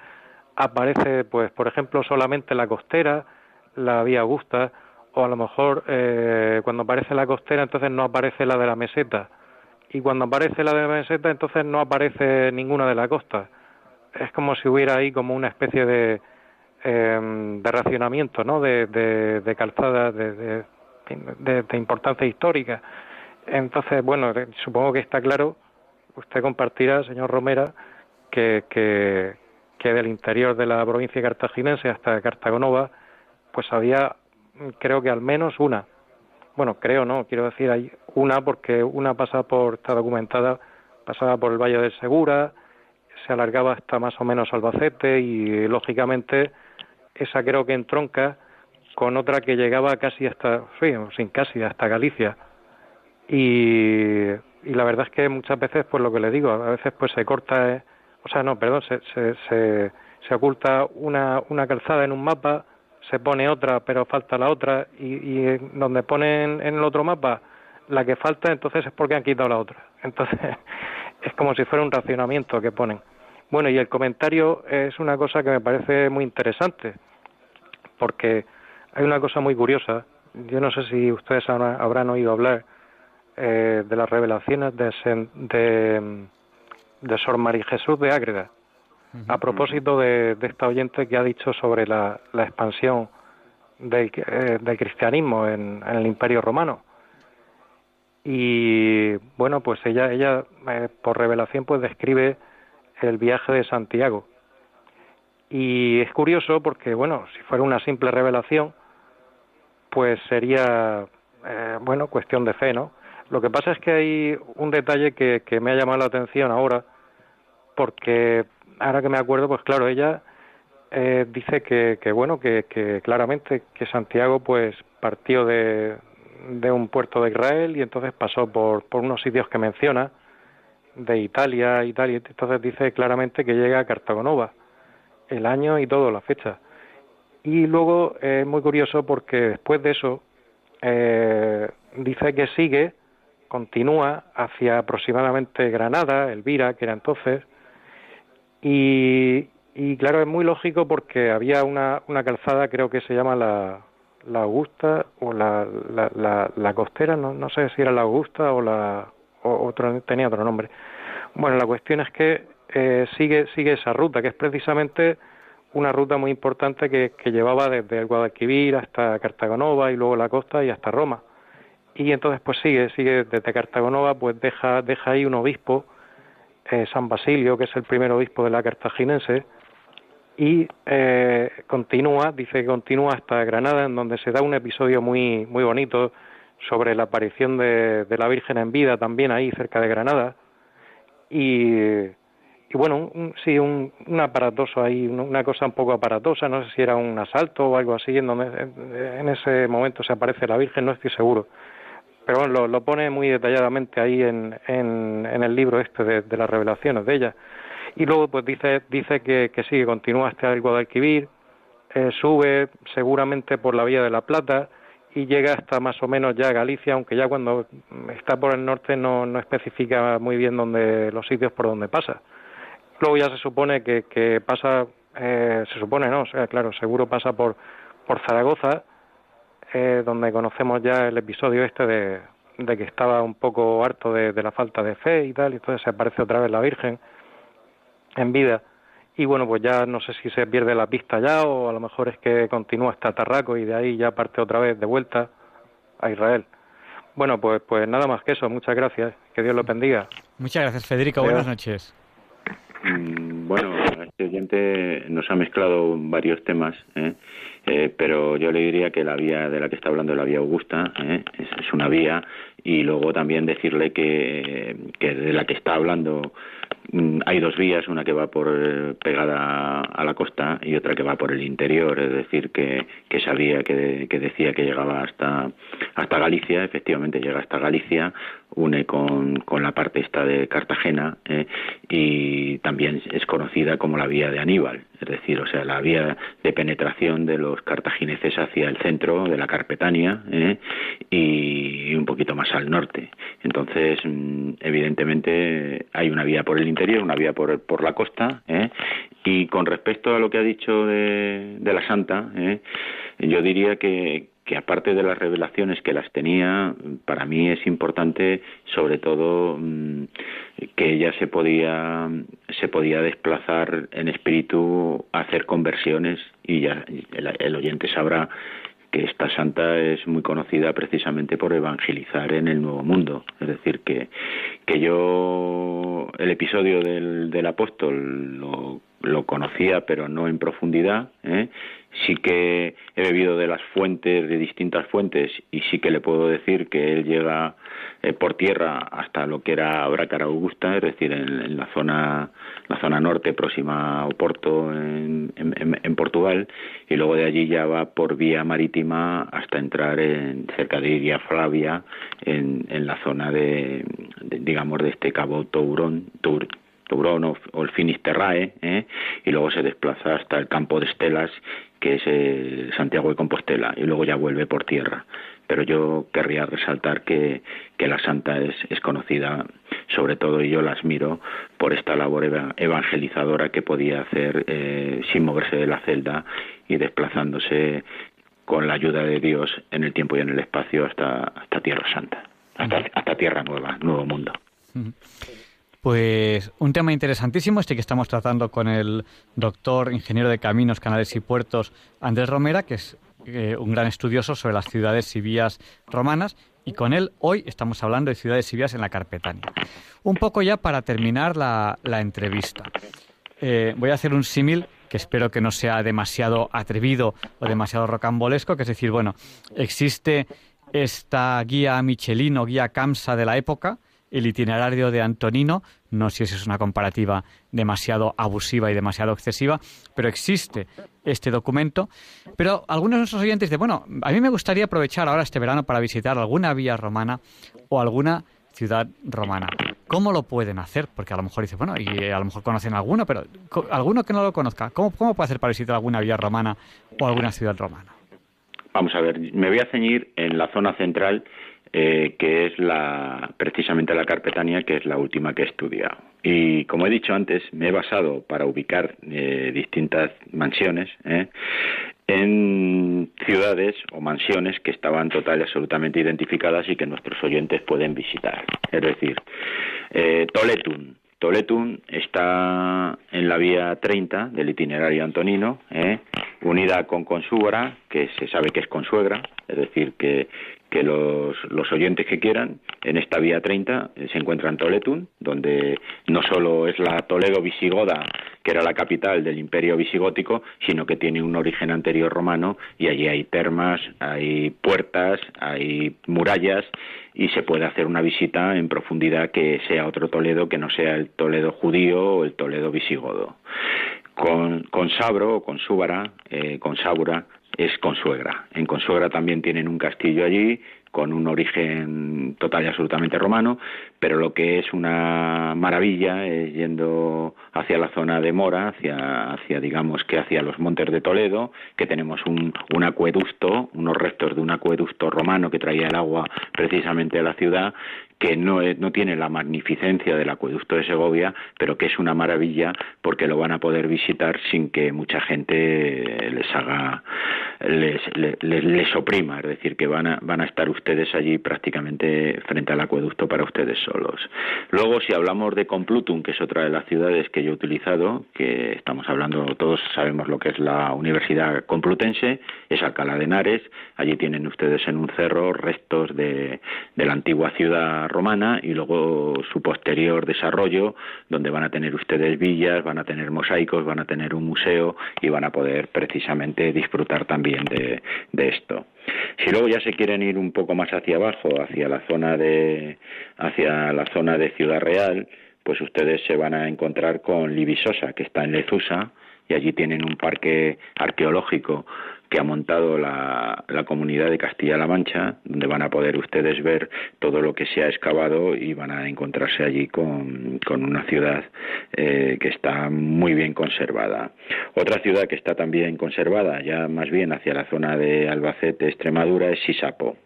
aparece pues por ejemplo solamente la costera, la vía Augusta, o a lo mejor eh, cuando aparece la costera entonces no aparece la de la meseta y cuando aparece la de la meseta entonces no aparece ninguna de la costa. Es como si hubiera ahí como una especie de, em, de racionamiento, ¿no? De, de, calzada de, de, importancia histórica. Entonces, bueno, supongo que está claro, usted compartirá, señor Romera, que, que, que del interior de la provincia cartaginense hasta Cartagonova, pues había, creo que al menos una. Bueno, creo no, quiero decir, hay una porque una pasa por, está documentada, pasaba por el Valle de Segura, se alargaba hasta más o menos Albacete y lógicamente esa creo que entronca con otra que llegaba casi hasta, sí, sin casi, hasta Galicia. Y, y la verdad es que muchas veces, pues lo que le digo, a veces pues se corta, eh, o sea, no, perdón, se, se, se, se oculta una, una calzada en un mapa, se pone otra, pero falta la otra, y, y donde ponen en el otro mapa la que falta, entonces es porque han quitado la otra. Entonces, es como si fuera un racionamiento que ponen. Bueno, y el comentario es una cosa que me parece muy interesante, porque hay una cosa muy curiosa. Yo no sé si ustedes habrán oído hablar eh, de las revelaciones de, de, de Sor María Jesús de Ágreda, a propósito de, esta oyente que ha dicho sobre la, expansión del, eh, del cristianismo en, el Imperio Romano. Y bueno pues ella ella eh, por revelación pues describe el viaje de Santiago. Y es curioso porque bueno si fuera una simple revelación pues sería eh, bueno cuestión de fe no lo que pasa es que hay un detalle que, que me ha llamado la atención ahora porque ahora que me acuerdo pues claro ella eh, dice que, que bueno que, que claramente que Santiago pues partió de, un puerto de Israel y entonces pasó por, por unos sitios que menciona, de Italia, Italia, entonces dice claramente que llega a Cartagonova, el año y todo, la fecha. Y luego es muy curioso porque después de eso eh, dice que sigue, continúa hacia aproximadamente Granada, Elvira, que era entonces, y, y claro, es muy lógico porque había una, una calzada, creo que se llama la, Augusta o la, la, la, costera, no, no sé si era la Augusta o la o otro, tenía otro nombre. Bueno, la cuestión es que eh, sigue sigue esa ruta, que es precisamente una ruta muy importante que, que llevaba desde el Guadalquivir hasta Cartagonova y luego la costa y hasta Roma. Y entonces pues sigue, sigue desde Cartagonova, pues deja, deja ahí un obispo, eh, San Basilio, que es el primer obispo de la cartaginense, y eh, continúa, dice que continúa hasta Granada, en donde se da un episodio muy, muy bonito sobre la aparición de, la Virgen en vida también ahí cerca de Granada. Y, y bueno, sí, un, un, aparatoso ahí, una cosa un poco aparatosa, no sé si era un asalto o algo así, en donde en ese momento se aparece la Virgen, no estoy seguro. Pero bueno, lo, pone muy detalladamente ahí en, en, en el libro este de, las revelaciones de ella y luego pues dice dice que, que sí, continúa hasta el Guadalquivir, eh, sube seguramente por la vía de la Plata y llega hasta más o menos ya Galicia, aunque ya cuando está por el norte no, no especifica muy bien dónde, los sitios por donde pasa. Luego ya se supone que, que pasa, eh, se supone no, o sea, claro, seguro pasa por, por Zaragoza, eh, donde conocemos ya el episodio este de, de que estaba un poco harto de, de la falta de fe y tal, y entonces se aparece otra vez la Virgen en vida y bueno pues ya no sé si se pierde la pista ya o a lo mejor es que continúa hasta Tarraco y de ahí ya parte otra vez de vuelta a Israel. Bueno, pues pues nada más que eso, muchas gracias, que Dios lo bendiga. Muchas gracias, Federico, buenas noches. Mm, bueno, este oyente nos ha mezclado varios temas, ¿eh? Eh, pero yo le diría que la vía de la que está hablando, la vía Augusta, ¿eh? es, una vía, y luego también decirle que, que de la que está hablando Mm, hay dos vías, una que va por eh, pegada a la costa y otra que va por el interior, es decir, que, que esa vía que, que, decía que llegaba hasta, hasta Galicia, efectivamente llega hasta Galicia, une con, con la parte esta de Cartagena eh, y también es conocida como la vía de Aníbal, es decir, o sea, la vía de penetración de los cartagineses hacia el centro de la Carpetania eh, y un poquito más al norte. Entonces, mm, evidentemente, hay una vía por el interior, una vía por, por la costa. ¿eh? Y con respecto a lo que ha dicho de, de la Santa, ¿eh? yo diría que, que aparte de las revelaciones que las tenía, para mí es importante sobre todo mm, que ella se podía se podía desplazar en espíritu hacer conversiones y ya el, oyente sabrá que esta santa es muy conocida precisamente por evangelizar en el Nuevo Mundo. Es decir, que, que yo el episodio del, del apóstol lo, lo conocía, pero no en profundidad. ¿eh? Sí que he bebido de las fuentes, de distintas fuentes, y sí que le puedo decir que él llega eh, por tierra hasta lo que era Bracara Augusta, es decir, en, la zona la zona norte próxima a Oporto en, Portugal, y luego de allí ya va por vía marítima hasta entrar en cerca de Iria Flavia, en, la zona de, digamos de este cabo Tourón, Tour, Tourón o, el Finisterrae, ¿eh? y luego se desplaza hasta el campo de Estelas, que es eh, Santiago de Compostela, y luego ya vuelve por tierra. Pero yo querría resaltar que, que la santa es, es conocida, sobre todo, y yo la admiro por esta labor evangelizadora que podía hacer eh, sin moverse de la celda y desplazándose con la ayuda de Dios en el tiempo y en el espacio hasta, hasta Tierra Santa, hasta, hasta Tierra Nueva, Nuevo Mundo. Pues un tema interesantísimo este que estamos tratando con el doctor ingeniero de caminos, canales y puertos Andrés Romera, que es eh, un gran estudioso sobre las ciudades y vías romanas, y con él hoy estamos hablando de ciudades y vías en la Carpetania. Un poco ya para terminar la, entrevista. Eh, voy a hacer un símil que espero que no sea demasiado atrevido o demasiado rocambolesco, que es decir, bueno, existe esta guía Michelin o guía Camsa de la época, el itinerario de Antonino. No sé si es una comparativa demasiado abusiva y demasiado excesiva, pero existe este documento. Pero algunos de nuestros oyentes dicen, bueno, a mí me gustaría aprovechar ahora este verano para visitar alguna vía romana o alguna ciudad romana. ¿Cómo lo pueden hacer? Porque a lo mejor dice, bueno, y eh, a lo mejor conocen alguno, pero alguno que no lo conozca, ¿cómo, cómo puede hacer para visitar alguna vía romana o alguna ciudad romana? Vamos a ver, me voy a ceñir en la zona central eh, que es la, precisamente la carpetania, que es la última que he estudiado. Y como he dicho antes, me he basado para ubicar eh, distintas mansiones ¿eh? en ciudades o mansiones que estaban total y absolutamente identificadas y que nuestros oyentes pueden visitar. Es decir, Toletun. Toletun está en la vía 30 del itinerario antonino, unida con Consúbora, que se sabe que es consuegra, es decir, que que los, los, oyentes que quieran, en esta vía 30 eh, se encuentran Toletun, donde no solo es la Toledo visigoda, que era la capital del imperio visigótico, sino que tiene un origen anterior romano y allí hay termas, hay puertas, hay murallas y se puede hacer una visita en profundidad que sea otro Toledo que no sea el Toledo judío o el Toledo visigodo. Con, con Sabro o con Súbara, eh, con Sábura, es Consuegra. En Consuegra también tienen un castillo allí con un origen total y absolutamente romano, pero lo que es una maravilla es yendo hacia la zona de Mora, hacia, hacia digamos que hacia los montes de Toledo, que tenemos un, un acueducto, unos restos de un acueducto romano que traía el agua precisamente a la ciudad, que no, tiene la magnificencia del acueducto de Segovia, pero que es una maravilla porque lo van a poder visitar sin que mucha gente les haga, les, les, oprima, es decir, que van a, van a estar ustedes allí prácticamente frente al acueducto para ustedes Luego, si hablamos de Complutum, que es otra de las ciudades que yo he utilizado, que estamos hablando, todos sabemos lo que es la Universidad Complutense, es Alcalá de Henares, allí tienen ustedes en un cerro restos de la antigua ciudad romana y luego su posterior desarrollo, donde van a tener ustedes villas, van a tener mosaicos, van a tener un museo y van a poder precisamente disfrutar también de, esto. Si luego ya se quieren ir un poco más hacia abajo, hacia la zona de, hacia la zona de Ciudad Real, pues ustedes se van a encontrar con Libisosa, que está en Lezusa, y allí tienen un parque arqueológico que ha montado la, comunidad de Castilla-La Mancha, donde van a poder ustedes ver todo lo que se ha excavado y van a encontrarse allí con, una ciudad eh, que está muy bien conservada. Otra ciudad que está también conservada, ya más bien hacia la zona de Albacete, Extremadura, es Sisapo.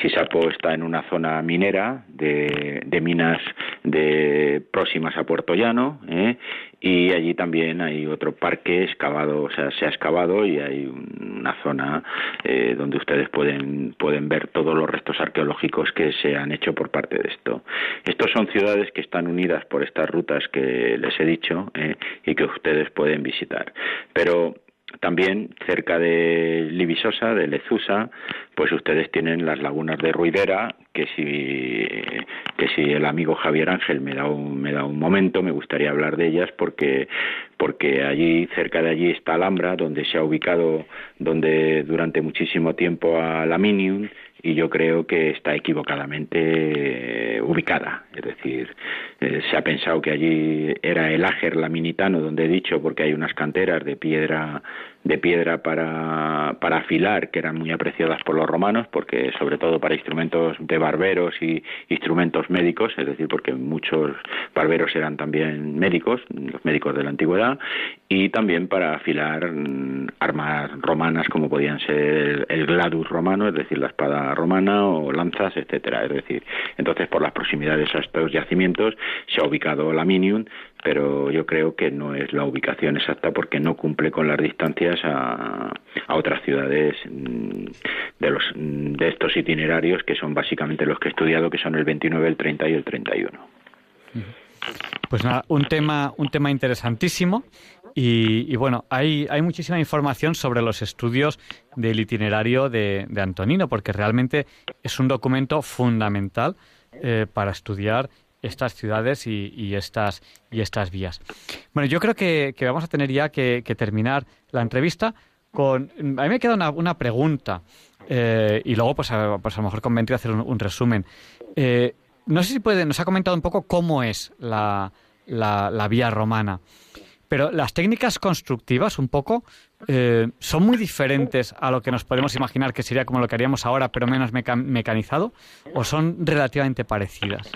Sisapo está en una zona minera de, minas de próximas a Puerto Llano ¿eh? Y allí también hay otro parque excavado, o sea, se ha excavado y hay una zona eh, donde ustedes pueden, pueden ver todos los restos arqueológicos que se han hecho por parte de esto. Estos son ciudades que están unidas por estas rutas que les he dicho eh, y que ustedes pueden visitar. Pero también cerca de Libisosa, de Lezusa, pues ustedes tienen las lagunas de Ruidera, que si, que si el amigo Javier Ángel me da un, me da un momento, me gustaría hablar de ellas porque, porque allí, cerca de allí está Alhambra, donde se ha ubicado, donde durante muchísimo tiempo a Laminium, y yo creo que está equivocadamente ubicada. Es decir, eh, se ha pensado que allí era el Áger laminitano, donde he dicho, porque hay unas canteras de piedra de piedra para, para afilar que eran muy apreciadas por los romanos porque sobre todo para instrumentos de barberos y instrumentos médicos es decir porque muchos barberos eran también médicos los médicos de la antigüedad y también para afilar mm, armas romanas como podían ser el gladus romano es decir la espada romana o lanzas etcétera. Es decir entonces por las proximidades a estos yacimientos se ha ubicado la Minium pero yo creo que no es la ubicación exacta porque no cumple con las distancias a, otras ciudades mm, de, los, mm, de estos itinerarios que son básicamente los que he estudiado, que son el 29, el 30 y el 31. Pues nada, un tema, un tema interesantísimo. Y, bueno, hay, hay muchísima información sobre los estudios del itinerario de, Antonino, porque realmente es un documento fundamental eh, para estudiar estas ciudades y, estas, y estas vías. Bueno, yo creo que, vamos a tener ya que, terminar la entrevista con... A mí me queda una, pregunta eh, y luego pues a, pues a, lo mejor convendría hacer un, resumen. Eh, no sé si puede, nos ha comentado un poco cómo es la, la, vía romana, pero las técnicas constructivas un poco eh, son muy diferentes a lo que nos podemos imaginar que sería como lo que haríamos ahora, pero menos mecanizado, o son relativamente parecidas.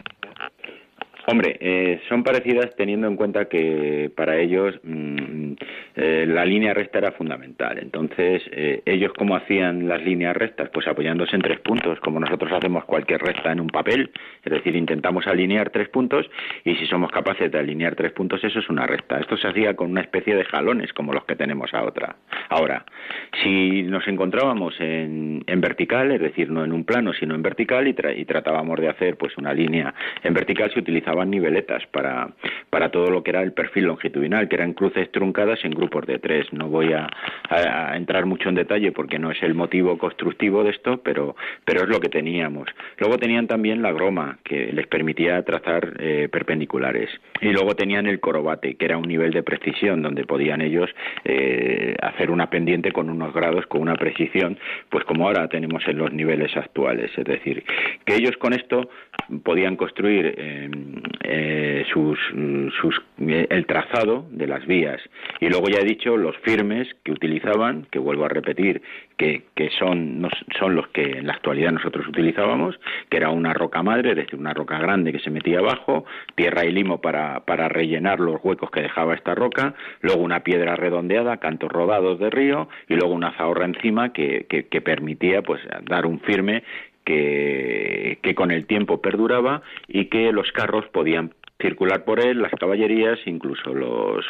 Hombre, eh, son parecidas teniendo en cuenta que para ellos mm, eh, la línea recta era fundamental. Entonces, eh, ellos cómo hacían las líneas rectas? Pues apoyándose en tres puntos, como nosotros hacemos cualquier recta en un papel. Es decir, intentamos alinear tres puntos y si somos capaces de alinear tres puntos, eso es una recta. Esto se hacía con una especie de jalones como los que tenemos ahora. Ahora, si nos encontrábamos en, en vertical, es decir, no en un plano, sino en vertical y, y tratábamos de hacer pues una línea en vertical, se utilizaba niveletas para, para todo lo que era el perfil longitudinal, que eran cruces truncadas en grupos de tres. No voy a, entrar mucho en detalle porque no es el motivo constructivo de esto, pero, pero es lo que teníamos. Luego tenían también la groma, que les permitía trazar eh, perpendiculares. Y luego tenían el corobate, que era un nivel de precisión donde podían ellos eh, hacer una pendiente con unos grados, con una precisión, pues como ahora tenemos en los niveles actuales. Es decir, que ellos con esto podían construir eh, eh, sus, sus, eh, el trazado de las vías. Y luego ya he dicho los firmes que utilizaban, que vuelvo a repetir, que, que son, son los que en la actualidad nosotros utilizábamos, que era una roca madre, es decir, una roca grande que se metía abajo, tierra y limo para, para rellenar los huecos que dejaba esta roca, luego una piedra redondeada, cantos rodados de río, y luego una zahorra encima que, que, que permitía pues dar un firme que, que con el tiempo perduraba y que los carros podían circular por él, las caballerías, incluso los,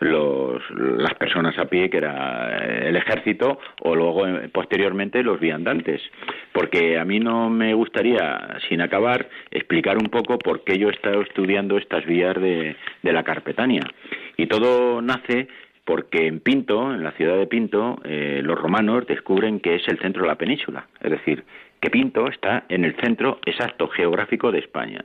los, las personas a pie, que era el ejército, o luego eh, posteriormente los viandantes. Porque a mí no me gustaría, sin acabar, explicar un poco por qué yo he estado estudiando estas vías de, de la Carpetania. Y todo nace porque en Pinto, en la ciudad de Pinto, eh, los romanos descubren que es el centro de la península, es decir, que Pinto está en el centro exacto geográfico de España.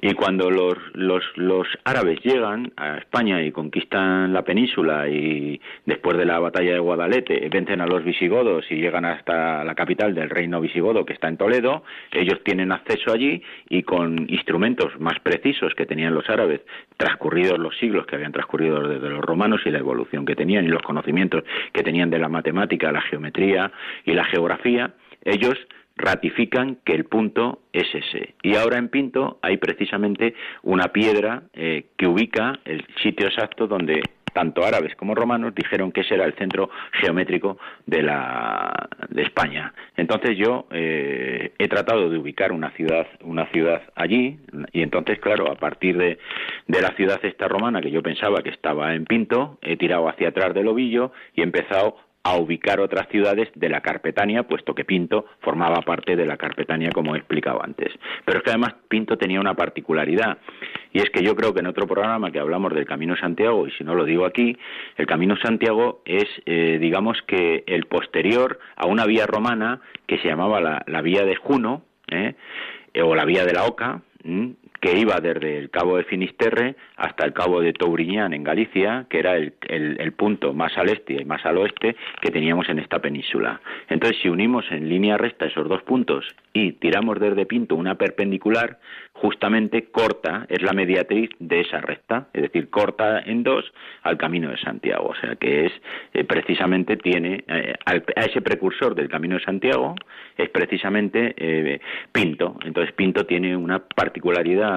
Y cuando los, los, los, árabes llegan a España y conquistan la península y después de la batalla de Guadalete vencen a los visigodos y llegan hasta la capital del reino visigodo que está en Toledo, ellos tienen acceso allí y con instrumentos más precisos que tenían los árabes, transcurridos los siglos que habían transcurrido desde los romanos y la evolución que tenían y los conocimientos que tenían de la matemática, la geometría y la geografía, ellos ratifican que el punto es ese. Y ahora en Pinto hay precisamente una piedra eh, que ubica el sitio exacto donde tanto árabes como romanos dijeron que ese era el centro geométrico de, la, de España. Entonces yo eh, he tratado de ubicar una ciudad, una ciudad allí y entonces, claro, a partir de, de la ciudad esta romana que yo pensaba que estaba en Pinto, he tirado hacia atrás del ovillo y he empezado a ubicar otras ciudades de la Carpetania, puesto que Pinto formaba parte de la Carpetania, como he explicado antes. Pero es que además Pinto tenía una particularidad, y es que yo creo que en otro programa que hablamos del Camino Santiago, y si no lo digo aquí, el Camino Santiago es, eh, digamos que, el posterior a una vía romana que se llamaba la, Vía de Juno, ¿eh? o la Vía de la Oca, que iba desde el cabo de Finisterre hasta el cabo de Touriñán en Galicia, que era el, el, punto más al este y más al oeste que teníamos en esta península. Entonces, si unimos en línea recta esos dos puntos y tiramos desde Pinto una perpendicular, justamente corta, es la mediatriz de esa recta, es decir, corta en dos al camino de Santiago. O sea que es eh, precisamente tiene eh, a ese precursor del camino de Santiago es precisamente eh, Pinto. Entonces Pinto tiene una particularidad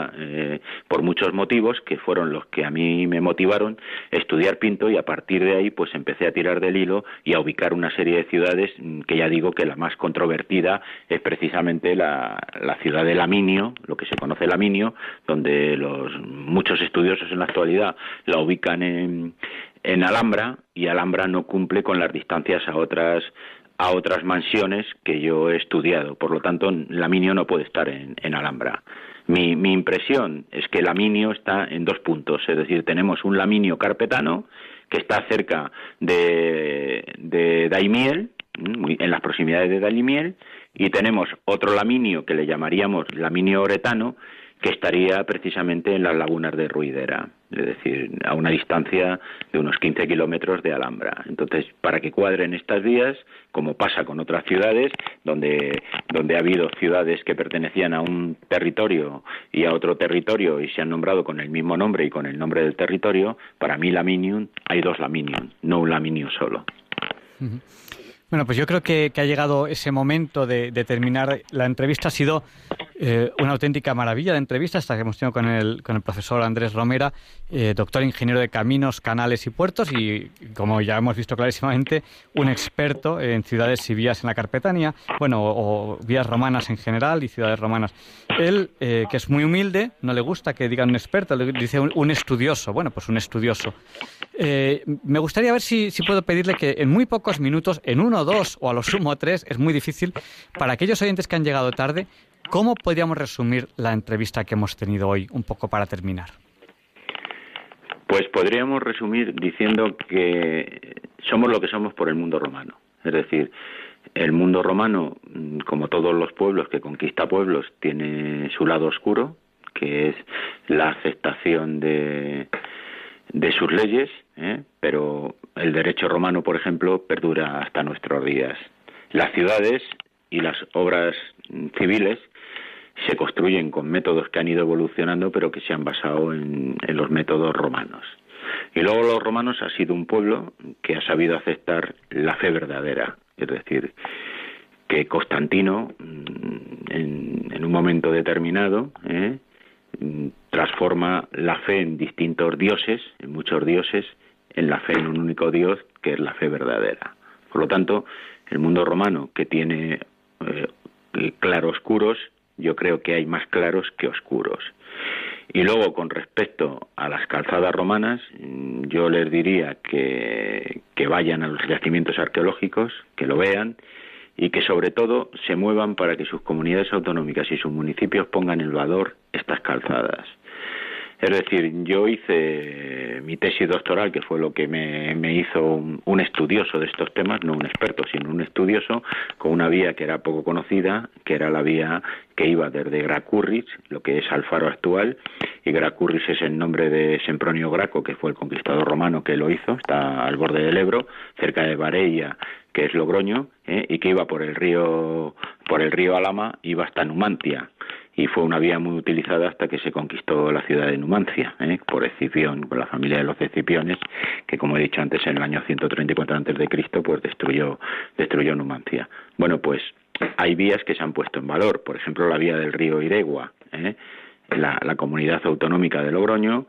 por muchos motivos que fueron los que a mí me motivaron estudiar Pinto y a partir de ahí pues empecé a tirar del hilo y a ubicar una serie de ciudades mm, que ya digo que la más controvertida es precisamente la, ciudad de Laminio, lo que se conoce Laminio, donde los muchos estudiosos en la actualidad la ubican en, en Alhambra y Alhambra no cumple con las distancias a otras a otras mansiones que yo he estudiado. Por lo tanto, Laminio no puede estar en Alhambra. Mi, mi, impresión es que Laminio está en dos puntos, es decir, tenemos un Laminio carpetano que está cerca de, de Daimiel, en las proximidades de Daimiel, y tenemos otro laminio que le llamaríamos laminio oretano, que estaría precisamente en las lagunas de Ruidera, es decir, a una distancia de unos 15 kilómetros de Alhambra. Entonces, para que cuadren estas vías, como pasa con otras ciudades, donde, donde ha habido ciudades que pertenecían a un territorio y a otro territorio y se han nombrado con el mismo nombre y con el nombre del territorio, para mí Laminium hay dos Laminium, no un Laminio solo. Bueno, pues yo creo que, ha llegado ese momento de, terminar la entrevista. Ha sido eh, una auténtica maravilla de entrevista esta que hemos tenido con el, con el profesor Andrés Romera, eh, doctor ingeniero de caminos, canales y puertos y, como ya hemos visto clarísimamente, un experto en ciudades y vías en la Carpetania, bueno, o, vías romanas en general y ciudades romanas. Él, eh, que es muy humilde, no le gusta que digan un experto, le dice un, un estudioso. Bueno, pues un estudioso. Me gustaría ver si, si puedo pedirle que en muy pocos minutos, en uno dos o a lo sumo tres, es muy difícil. Para aquellos oyentes que han llegado tarde, ¿cómo podríamos resumir la entrevista que hemos tenido hoy, un poco para terminar? Pues podríamos resumir diciendo que somos lo que somos por el mundo romano. Es decir, el mundo romano, mm, como todos los pueblos que conquista pueblos, tiene su lado oscuro, que es la aceptación de, de sus leyes, ¿eh? pero el derecho romano, por ejemplo, perdura hasta nuestros días. Las ciudades y las obras civiles se construyen con métodos que han ido evolucionando, pero que se han basado en, los métodos romanos. Y luego los romanos ha sido un pueblo que ha sabido aceptar la fe verdadera, es decir, que Constantino, mm, en, un momento determinado, ¿eh? Transforma la fe en distintos dioses, en muchos dioses, en la fe en un único Dios, que es la fe verdadera. Por lo tanto, el mundo romano, que tiene eh, claroscuros, yo creo que hay más claros que oscuros. Y luego, con respecto a las calzadas romanas, mm, yo les diría que, que vayan a los yacimientos arqueológicos, que lo vean y que sobre todo se muevan para que sus comunidades autonómicas y sus municipios pongan en valor estas calzadas. Es decir, yo hice mi tesis doctoral, que fue lo que me, hizo un, estudioso de estos temas, no un experto, sino un estudioso, con una vía que era poco conocida, que era la vía que iba desde Gracurris, lo que es Alfaro actual, y Gracurris es el nombre de Sempronio Graco, que fue el conquistador romano que lo hizo, está al borde del Ebro, cerca de Varella, que es Logroño, ¿eh? y que iba por el río por el río Alama, iba hasta Numancia y fue una vía muy utilizada hasta que se conquistó la ciudad de Numancia ¿eh? por Escipión, por la familia de los Escipiones, que como he dicho antes en el año 134 antes de Cristo, pues destruyó destruyó Numancia. Bueno, pues hay vías que se han puesto en valor, por ejemplo la vía del río Iregua, ¿eh? la, la comunidad autonómica de Logroño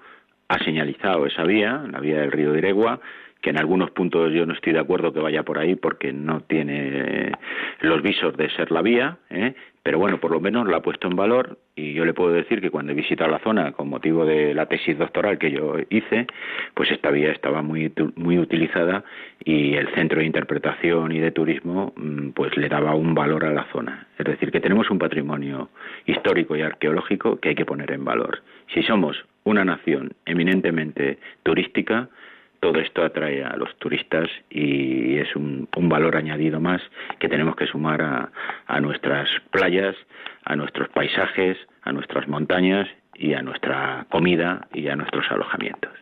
ha señalizado esa vía, la vía del río Iregua, que en algunos puntos yo no estoy de acuerdo que vaya por ahí porque no tiene los visos de ser la vía, ¿eh? pero bueno, por lo menos la ha puesto en valor y yo le puedo decir que cuando he visitado la zona con motivo de la tesis doctoral que yo hice, pues esta vía estaba muy muy utilizada y el centro de interpretación y de turismo mm, pues le daba un valor a la zona. Es decir, que tenemos un patrimonio histórico y arqueológico que hay que poner en valor. Si somos una nación eminentemente turística, todo esto atrae a los turistas y es un, valor añadido más que tenemos que sumar a, a nuestras playas, a nuestros paisajes, a nuestras montañas y a nuestra comida y a nuestros alojamientos.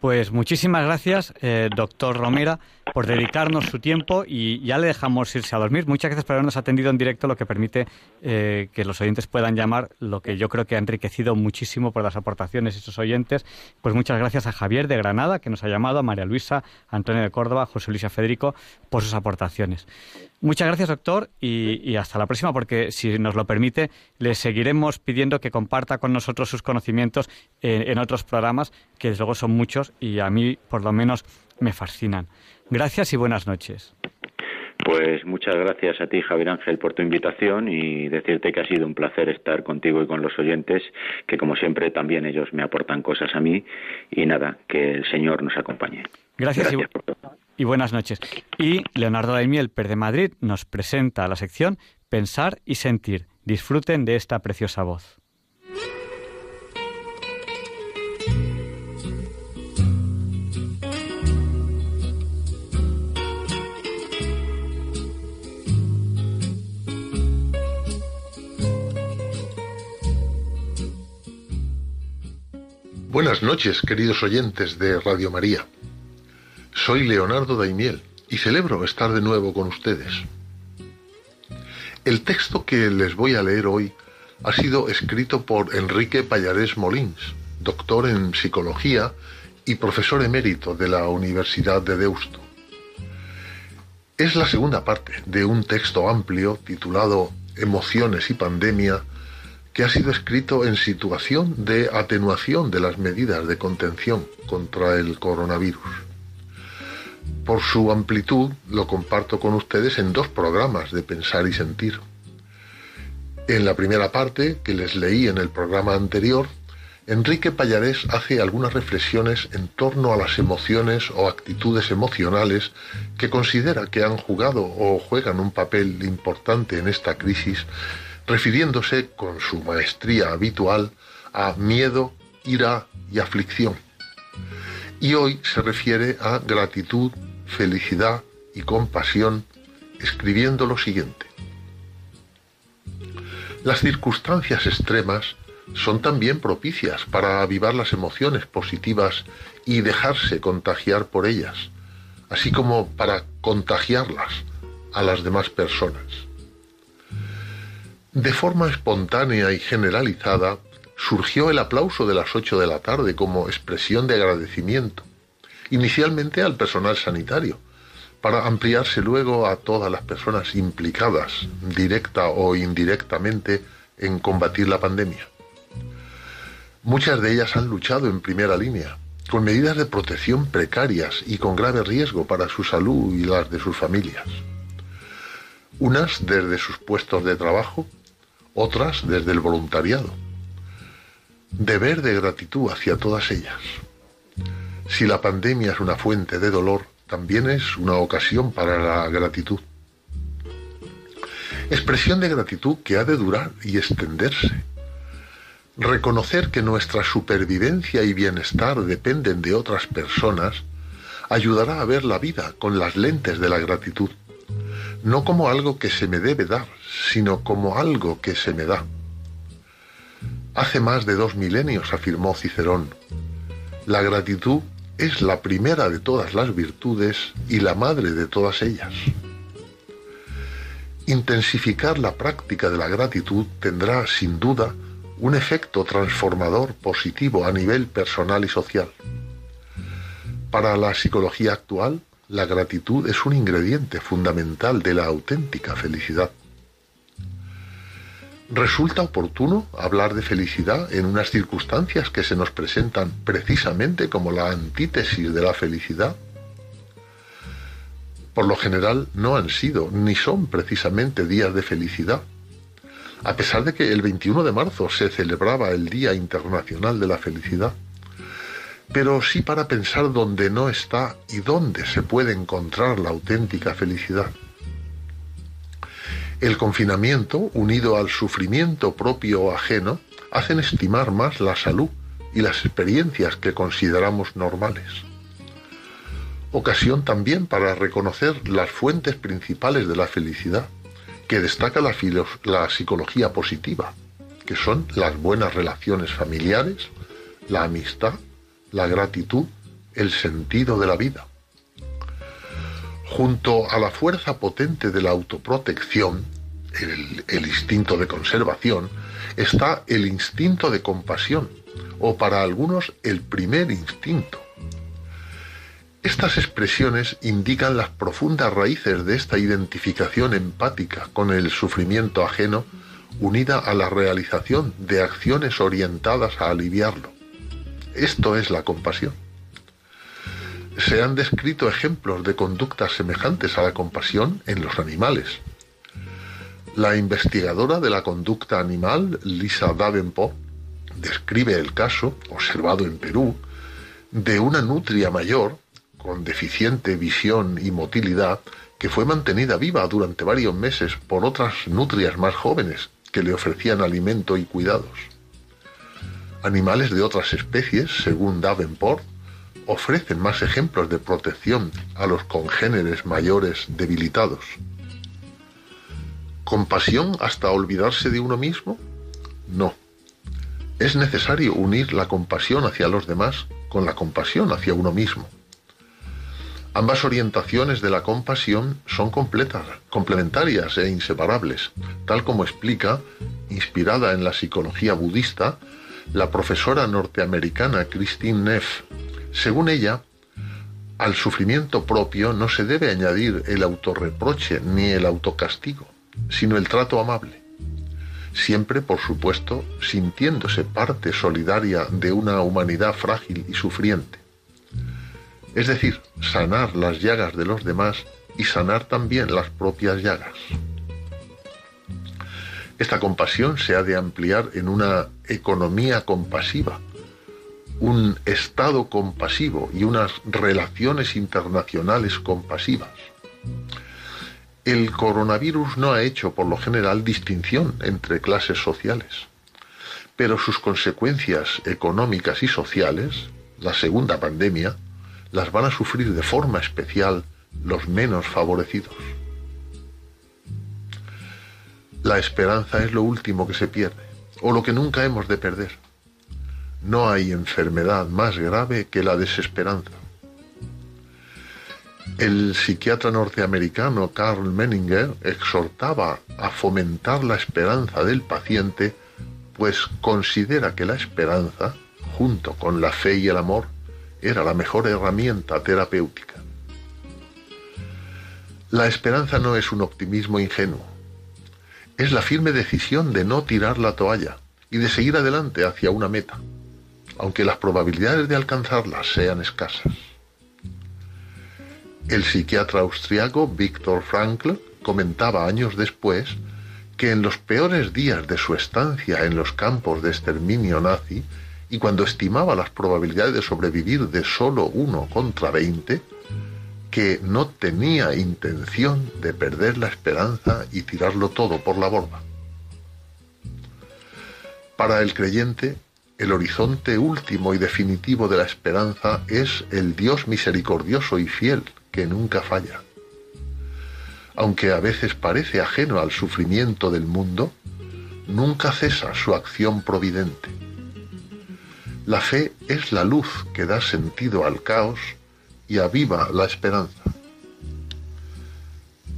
Pues muchísimas gracias, eh, doctor Romera, por dedicarnos su tiempo y ya le dejamos irse a dormir. Muchas gracias por habernos atendido en directo, lo que permite eh, que los oyentes puedan llamar, lo que yo creo que ha enriquecido muchísimo por las aportaciones de esos oyentes. Pues muchas gracias a Javier de Granada, que nos ha llamado, a María Luisa, Antonio de Córdoba, José Luis y a Federico, por sus aportaciones. Muchas gracias, doctor, y, hasta la próxima, porque si nos lo permite, le seguiremos pidiendo que comparta con nosotros sus conocimientos en, otros programas, que desde luego son muchos y a mí, por lo menos, me fascinan. Gracias y buenas noches. Pues muchas gracias a ti, Javier Ángel, por tu invitación y decirte que ha sido un placer estar contigo y con los oyentes, que como siempre también ellos me aportan cosas a mí y nada, que el Señor nos acompañe. Gracias, y, buenas noches. Y Leonardo Daimiel, Per de Madrid, nos presenta la sección Pensar y Sentir. Disfruten de esta preciosa voz. Buenas noches, queridos oyentes de Radio María. Soy Leonardo Daimiel y celebro estar de nuevo con ustedes. El texto que les voy a leer hoy ha sido escrito por Enrique Pallarés Molins, doctor en psicología y profesor emérito de la Universidad de Deusto. Es la segunda parte de un texto amplio titulado Emociones y Pandemia que ha sido escrito en situación de atenuación de las medidas de contención contra el coronavirus. Por su amplitud lo comparto con ustedes en dos programas de Pensar y Sentir. En la primera parte, que les leí en el programa anterior, Enrique Pallarés hace algunas reflexiones en torno a las emociones o actitudes emocionales que considera que han jugado o juegan un papel importante en esta crisis refiriéndose con su maestría habitual a miedo, ira y aflicción. Y hoy se refiere a gratitud, felicidad y compasión, escribiendo lo siguiente. Las circunstancias extremas son también propicias para avivar las emociones positivas y dejarse contagiar por ellas, así como para contagiarlas a las demás personas. De forma espontánea y generalizada, surgió el aplauso de las ocho de la tarde como expresión de agradecimiento, inicialmente al personal sanitario, para ampliarse luego a todas las personas implicadas, directa o indirectamente, en combatir la pandemia. Muchas de ellas han luchado en primera línea, con medidas de protección precarias y con grave riesgo para su salud y las de sus familias. Unas desde sus puestos de trabajo, otras desde el voluntariado. Deber de gratitud hacia todas ellas. Si la pandemia es una fuente de dolor, también es una ocasión para la gratitud. Expresión de gratitud que ha de durar y extenderse. Reconocer que nuestra supervivencia y bienestar dependen de otras personas ayudará a ver la vida con las lentes de la gratitud no como algo que se me debe dar, sino como algo que se me da. Hace más de dos milenios afirmó Cicerón, la gratitud es la primera de todas las virtudes y la madre de todas ellas. Intensificar la práctica de la gratitud tendrá, sin duda, un efecto transformador positivo a nivel personal y social. Para la psicología actual, la gratitud es un ingrediente fundamental de la auténtica felicidad. ¿Resulta oportuno hablar de felicidad en unas circunstancias que se nos presentan precisamente como la antítesis de la felicidad? Por lo general no han sido ni son precisamente días de felicidad. A pesar de que el 21 de marzo se celebraba el Día Internacional de la Felicidad, pero sí para pensar dónde no está y dónde se puede encontrar la auténtica felicidad. El confinamiento, unido al sufrimiento propio o ajeno, hacen estimar más la salud y las experiencias que consideramos normales. Ocasión también para reconocer las fuentes principales de la felicidad, que destaca la, la psicología positiva, que son las buenas relaciones familiares, la amistad, la gratitud, el sentido de la vida. Junto a la fuerza potente de la autoprotección, el, instinto de conservación, está el instinto de compasión, o para algunos el primer instinto. Estas expresiones indican las profundas raíces de esta identificación empática con el sufrimiento ajeno unida a la realización de acciones orientadas a aliviarlo. Esto es la compasión se han descrito ejemplos de conductas semejantes a la compasión en los animales. La investigadora de la conducta animal, Lisa Davenport, describe el caso, observado en Perú, de una nutria mayor con deficiente visión y motilidad que fue mantenida viva durante varios meses por otras nutrias más jóvenes que le ofrecían alimento y cuidados. Animales de otras especies, según Davenport, ofrecen más ejemplos de protección a los congéneres mayores debilitados. ¿Compasión hasta olvidarse de uno mismo? No. Es necesario unir la compasión hacia los demás con la compasión hacia uno mismo. Ambas orientaciones de la compasión son completas, complementarias e inseparables, tal como explica, inspirada en la psicología budista, la profesora norteamericana Christine Neff según ella, al sufrimiento propio no se debe añadir el autorreproche ni el autocastigo, sino el trato amable. Siempre, por supuesto, sintiéndose parte solidaria de una humanidad frágil y sufriente. Es decir, sanar las llagas de los demás y sanar también las propias llagas. Esta compasión se ha de ampliar en una economía compasiva, un Estado compasivo y unas relaciones internacionales compasivas. El coronavirus no ha hecho por lo general distinción entre clases sociales, pero sus consecuencias económicas y sociales, la segunda pandemia, las van a sufrir de forma especial los menos favorecidos. La esperanza es lo último que se pierde, o lo que nunca hemos de perder no hay enfermedad más grave que la desesperanza. El psiquiatra norteamericano Carl Menninger exhortaba a fomentar la esperanza del paciente, pues considera que la esperanza, junto con la fe y el amor, era la mejor herramienta terapéutica. La esperanza no es un optimismo ingenuo, es la firme decisión de no tirar la toalla y de seguir adelante hacia una meta aunque las probabilidades de alcanzarlas sean escasas. El psiquiatra austriaco Viktor Frankl comentaba años después que en los peores días de su estancia en los campos de exterminio nazi y cuando estimaba las probabilidades de sobrevivir de solo uno contra veinte, que no tenía intención de perder la esperanza y tirarlo todo por la borda. Para el creyente, el horizonte último y definitivo de la esperanza es el Dios misericordioso y fiel que nunca falla. Aunque a veces parece ajeno al sufrimiento del mundo, nunca cesa su acción providente. La fe es la luz que da sentido al caos y aviva la esperanza.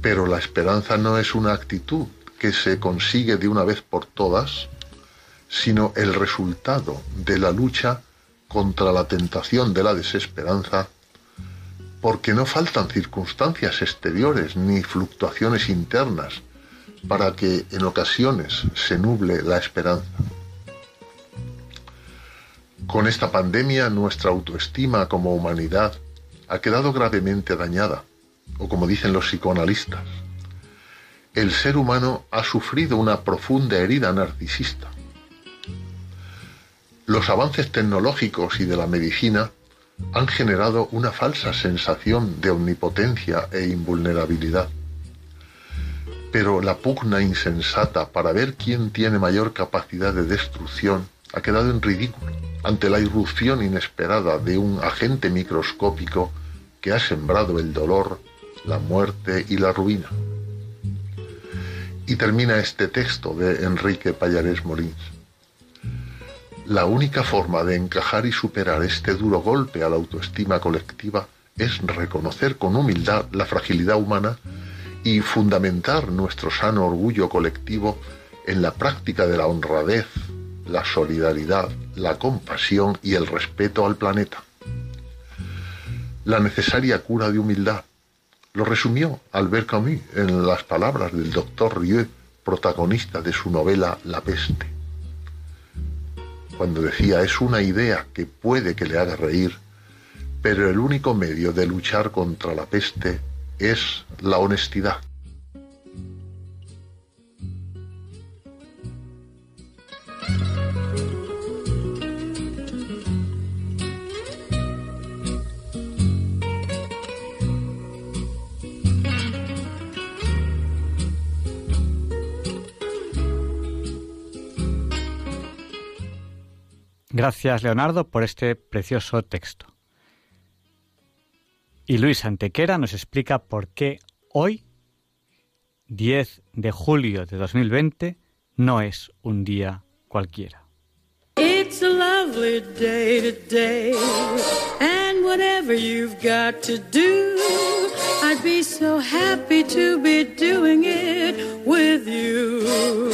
Pero la esperanza no es una actitud que se consigue de una vez por todas, sino el resultado de la lucha contra la tentación de la desesperanza, porque no faltan circunstancias exteriores ni fluctuaciones internas para que en ocasiones se nuble la esperanza. Con esta pandemia nuestra autoestima como humanidad ha quedado gravemente dañada, o como dicen los psicoanalistas, el ser humano ha sufrido una profunda herida narcisista. Los avances tecnológicos y de la medicina han generado una falsa sensación de omnipotencia e invulnerabilidad. Pero la pugna insensata para ver quién tiene mayor capacidad de destrucción ha quedado en ridículo ante la irrupción inesperada de un agente microscópico que ha sembrado el dolor, la muerte y la ruina. Y termina este texto de Enrique Payares Molins. La única forma de encajar y superar este duro golpe a la autoestima colectiva es reconocer con humildad la fragilidad humana y fundamentar nuestro sano orgullo colectivo en la práctica de la honradez, la solidaridad, la compasión y el respeto al planeta. La necesaria cura de humildad lo resumió Albert Camus en las palabras del doctor Rieu, protagonista de su novela La peste. Cuando decía es una idea que puede que le haga reír, pero el único medio de luchar contra la peste es la honestidad. Gracias, Leonardo, por este precioso texto. Y Luis Antequera nos explica por qué hoy, 10 de julio de 2020, no es un día cualquiera. It's a lovely day today, and whatever you've got to do, I'd be so happy to be doing it with you.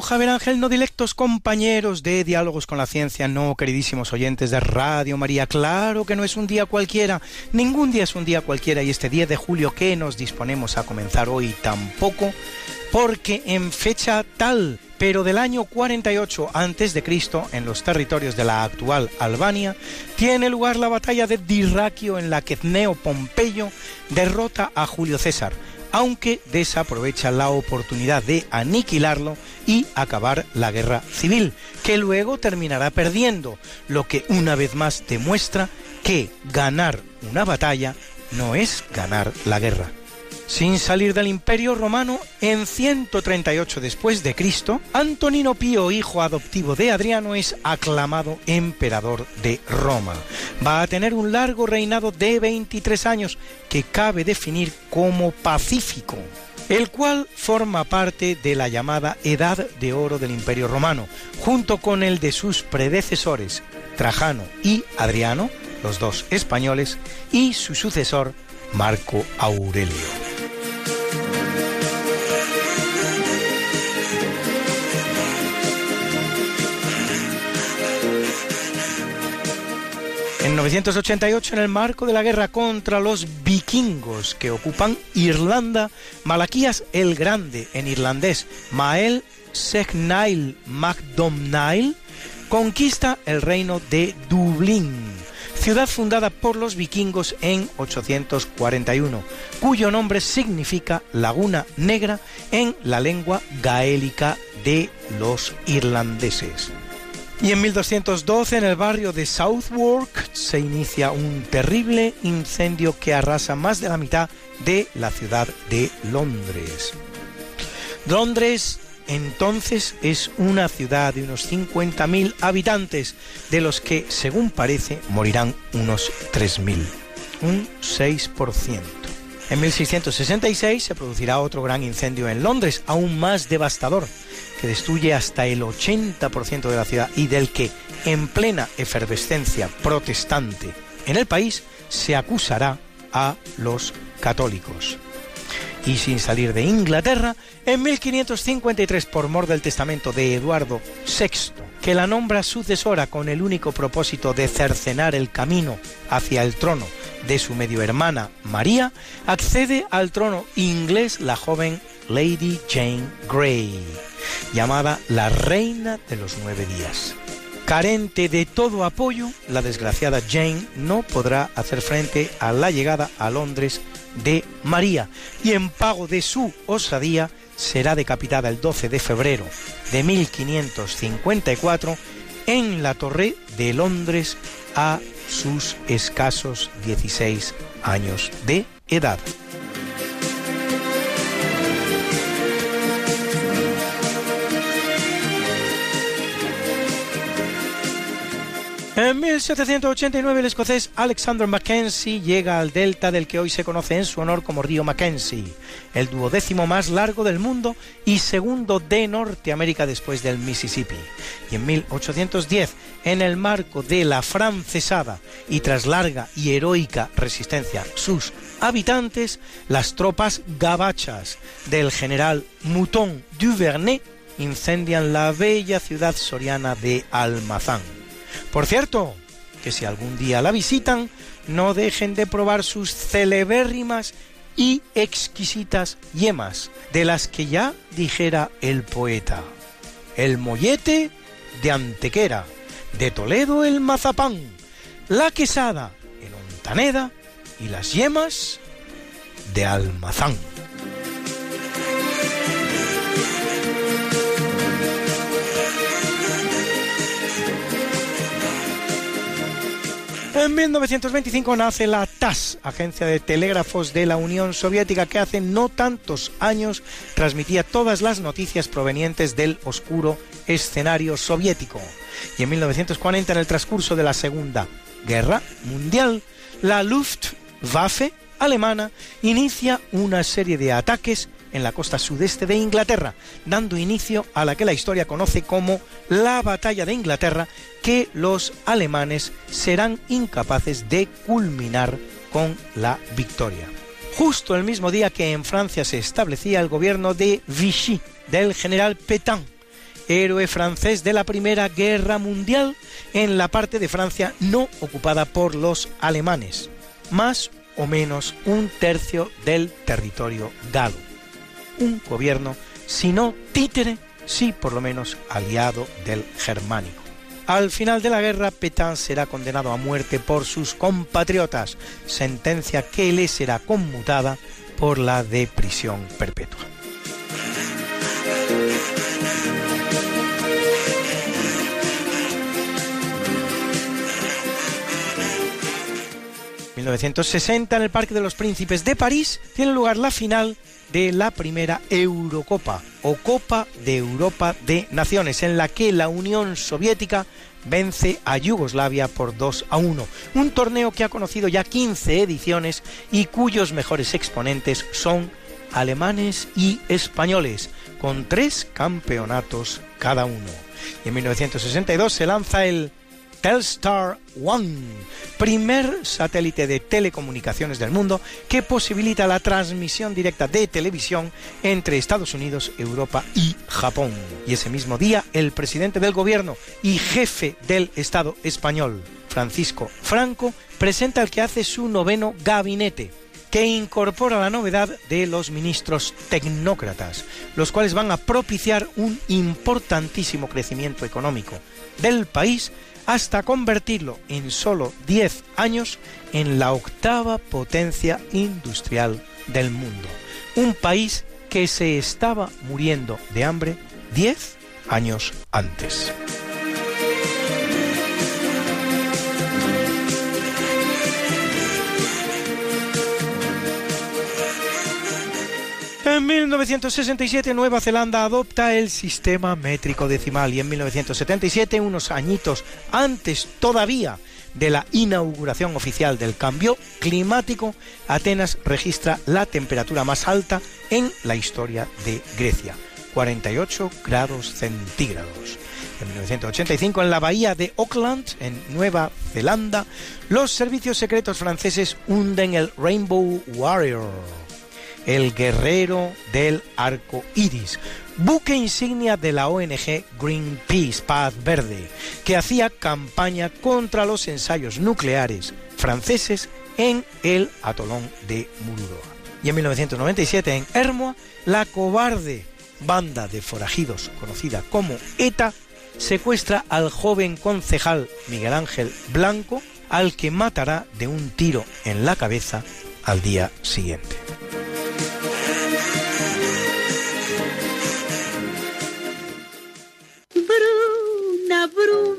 Javier Ángel, no directos compañeros de Diálogos con la Ciencia, no, queridísimos oyentes de Radio María, claro que no es un día cualquiera, ningún día es un día cualquiera y este 10 de julio que nos disponemos a comenzar hoy tampoco, porque en fecha tal, pero del año 48 antes de Cristo, en los territorios de la actual Albania, tiene lugar la batalla de Dirraquio en la que Cneo Pompeyo derrota a Julio César aunque desaprovecha la oportunidad de aniquilarlo y acabar la guerra civil, que luego terminará perdiendo, lo que una vez más demuestra que ganar una batalla no es ganar la guerra. Sin salir del Imperio Romano, en 138 después de Antonino Pío, hijo adoptivo de Adriano, es aclamado emperador de Roma. Va a tener un largo reinado de 23 años que cabe definir como pacífico el cual forma parte de la llamada Edad de Oro del Imperio Romano, junto con el de sus predecesores, Trajano y Adriano, los dos españoles, y su sucesor, Marco Aurelio. En 988, en el marco de la guerra contra los vikingos que ocupan Irlanda, Malaquías el Grande, en irlandés, Mael Segnail MacDomnail, conquista el reino de Dublín, ciudad fundada por los vikingos en 841, cuyo nombre significa Laguna Negra en la lengua gaélica de los irlandeses. Y en 1212 en el barrio de Southwark se inicia un terrible incendio que arrasa más de la mitad de la ciudad de Londres. Londres entonces es una ciudad de unos 50.000 habitantes, de los que, según parece, morirán unos 3.000, un 6%. En 1666 se producirá otro gran incendio en Londres, aún más devastador, que destruye hasta el 80% de la ciudad y del que, en plena efervescencia protestante en el país, se acusará a los católicos. Y sin salir de Inglaterra, en 1553, por mor del testamento de Eduardo VI, que la nombra sucesora con el único propósito de cercenar el camino hacia el trono de su medio hermana María, accede al trono inglés la joven Lady Jane Grey, llamada la Reina de los Nueve Días. Carente de todo apoyo, la desgraciada Jane no podrá hacer frente a la llegada a Londres de María y en pago de su osadía será decapitada el 12 de febrero de 1554 en la Torre de Londres a sus escasos 16 años de edad. En 1789 el escocés Alexander Mackenzie llega al delta del que hoy se conoce en su honor como río Mackenzie, el duodécimo más largo del mundo y segundo de Norteamérica después del Mississippi. Y en 1810, en el marco de la francesada y tras larga y heroica resistencia sus habitantes, las tropas gabachas del general Mouton Duvernay incendian la bella ciudad soriana de Almazán. Por cierto, que si algún día la visitan, no dejen de probar sus celebérrimas y exquisitas yemas, de las que ya dijera el poeta. El mollete de Antequera, de Toledo el mazapán, la quesada en Ontaneda y las yemas de Almazán. En 1925 nace la TAS, Agencia de Telégrafos de la Unión Soviética, que hace no tantos años transmitía todas las noticias provenientes del oscuro escenario soviético. Y en 1940, en el transcurso de la Segunda Guerra Mundial, la Luftwaffe alemana inicia una serie de ataques en la costa sudeste de Inglaterra, dando inicio a la que la historia conoce como la Batalla de Inglaterra, que los alemanes serán incapaces de culminar con la victoria. Justo el mismo día que en Francia se establecía el gobierno de Vichy, del general Pétain, héroe francés de la Primera Guerra Mundial en la parte de Francia no ocupada por los alemanes, más o menos un tercio del territorio galo un gobierno, si no títere, sí por lo menos aliado del germánico. Al final de la guerra, Pétain será condenado a muerte por sus compatriotas, sentencia que le será conmutada por la de prisión perpetua. 1960 en el Parque de los Príncipes de París tiene lugar la final de la primera Eurocopa o Copa de Europa de Naciones, en la que la Unión Soviética vence a Yugoslavia por 2 a 1. Un torneo que ha conocido ya 15 ediciones y cuyos mejores exponentes son alemanes y españoles, con tres campeonatos cada uno. Y en 1962 se lanza el Telstar One, primer satélite de telecomunicaciones del mundo que posibilita la transmisión directa de televisión entre Estados Unidos, Europa y Japón. Y ese mismo día, el presidente del gobierno y jefe del Estado español, Francisco Franco, presenta el que hace su noveno gabinete, que incorpora la novedad de los ministros tecnócratas, los cuales van a propiciar un importantísimo crecimiento económico del país hasta convertirlo en solo 10 años en la octava potencia industrial del mundo. Un país que se estaba muriendo de hambre 10 años antes. En 1967 Nueva Zelanda adopta el sistema métrico decimal y en 1977, unos añitos antes todavía de la inauguración oficial del cambio climático, Atenas registra la temperatura más alta en la historia de Grecia, 48 grados centígrados. En 1985, en la bahía de Auckland, en Nueva Zelanda, los servicios secretos franceses hunden el Rainbow Warrior, el guerrero del arco iris, buque insignia de la ONG Greenpeace, Paz Verde, que hacía campaña contra los ensayos nucleares franceses en el atolón de Mururoa. Y en 1997, en Hermoa, la cobarde banda de forajidos conocida como ETA secuestra al joven concejal Miguel Ángel Blanco, al que matará de un tiro en la cabeza al día siguiente.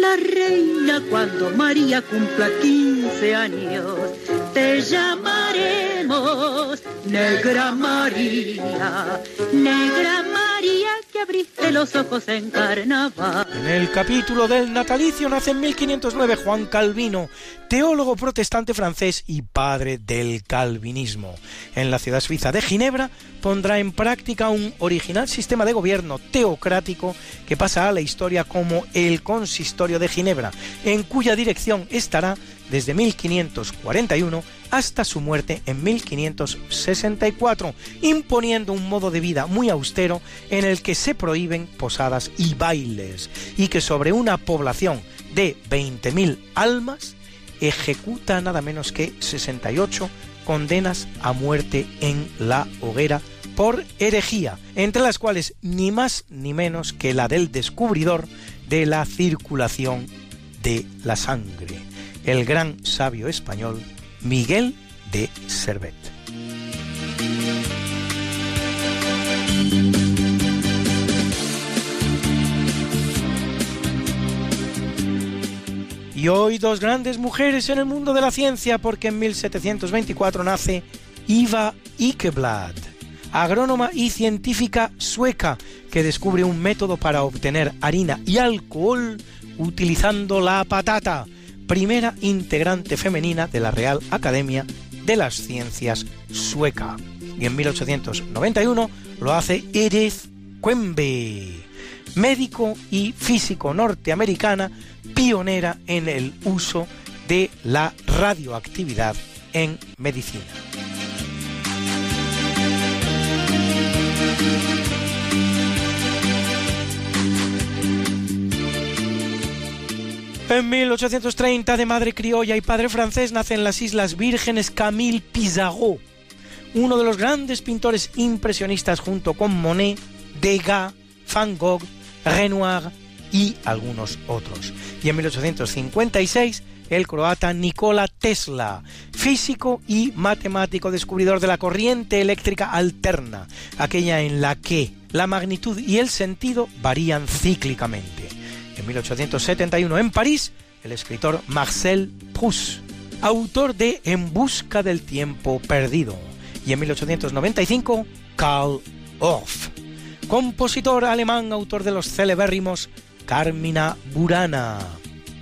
la reina cuando María cumpla 15 años. Te llamaremos Negra María, Negra María que abriste los ojos en carnaval. En el capítulo del natalicio nace en 1509 Juan Calvino, teólogo protestante francés y padre del calvinismo. En la ciudad suiza de Ginebra pondrá en práctica un original sistema de gobierno teocrático que pasa a la historia como el Consistorio de Ginebra, en cuya dirección estará desde 1541 hasta su muerte en 1564, imponiendo un modo de vida muy austero en el que se prohíben posadas y bailes, y que sobre una población de 20.000 almas ejecuta nada menos que 68 condenas a muerte en la hoguera por herejía, entre las cuales ni más ni menos que la del descubridor de la circulación de la sangre, el gran sabio español Miguel de Servet. Y hoy dos grandes mujeres en el mundo de la ciencia porque en 1724 nace Iva Ikeblad, agrónoma y científica sueca que descubre un método para obtener harina y alcohol utilizando la patata, primera integrante femenina de la Real Academia de las Ciencias sueca. Y en 1891 lo hace Edith Quembe, médico y físico norteamericana pionera en el uso de la radioactividad en medicina. En 1830, de madre criolla y padre francés, nace en las Islas Vírgenes Camille Pissarro, uno de los grandes pintores impresionistas junto con Monet, Degas, Van Gogh, Renoir y algunos otros. Y en 1856, el croata Nikola Tesla, físico y matemático descubridor de la corriente eléctrica alterna, aquella en la que la magnitud y el sentido varían cíclicamente. En 1871 en París, el escritor Marcel Proust, autor de En busca del tiempo perdido. Y en 1895, Karl Orff, compositor alemán, autor de los celebérrimos Carmina Burana,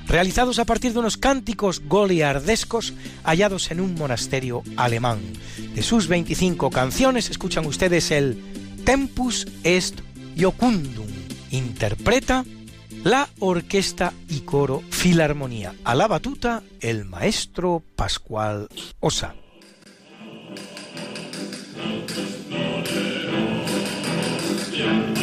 realizados a partir de unos cánticos goliardescos hallados en un monasterio alemán. De sus 25 canciones escuchan ustedes el Tempus est Iocundum. Interpreta la orquesta y coro Filarmonía. A la batuta, el maestro Pascual Osa. Yeah.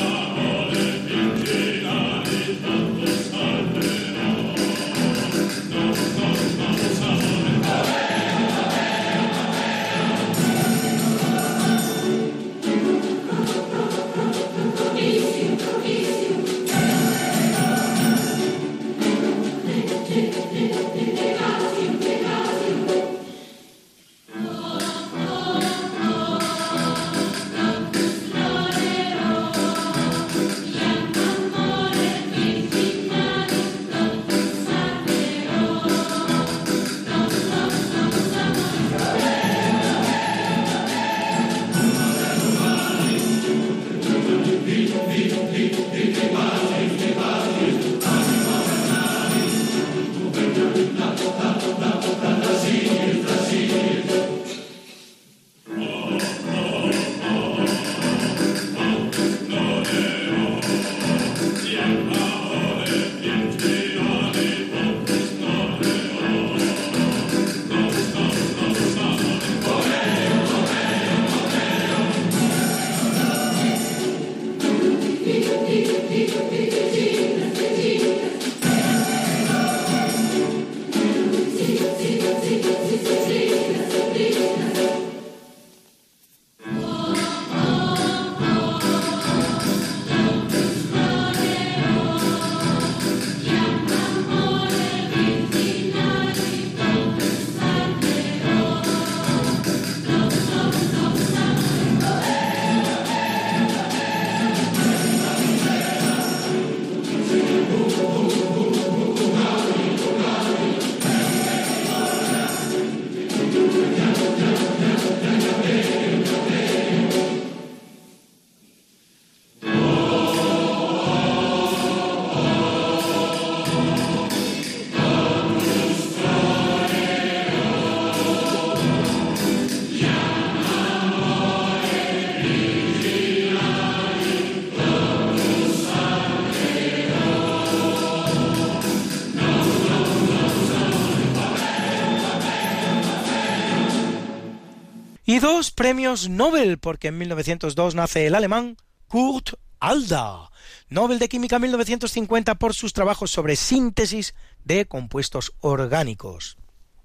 Dos premios Nobel, porque en 1902 nace el alemán Kurt Alda, Nobel de Química 1950 por sus trabajos sobre síntesis de compuestos orgánicos.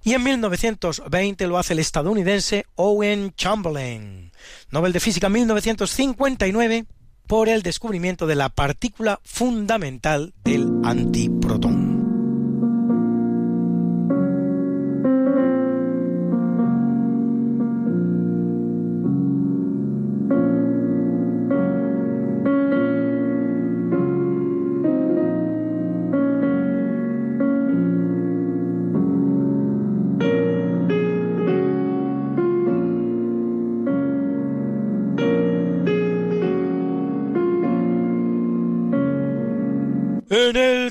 Y en 1920 lo hace el estadounidense Owen Chamberlain, Nobel de Física 1959 por el descubrimiento de la partícula fundamental del antiprotón.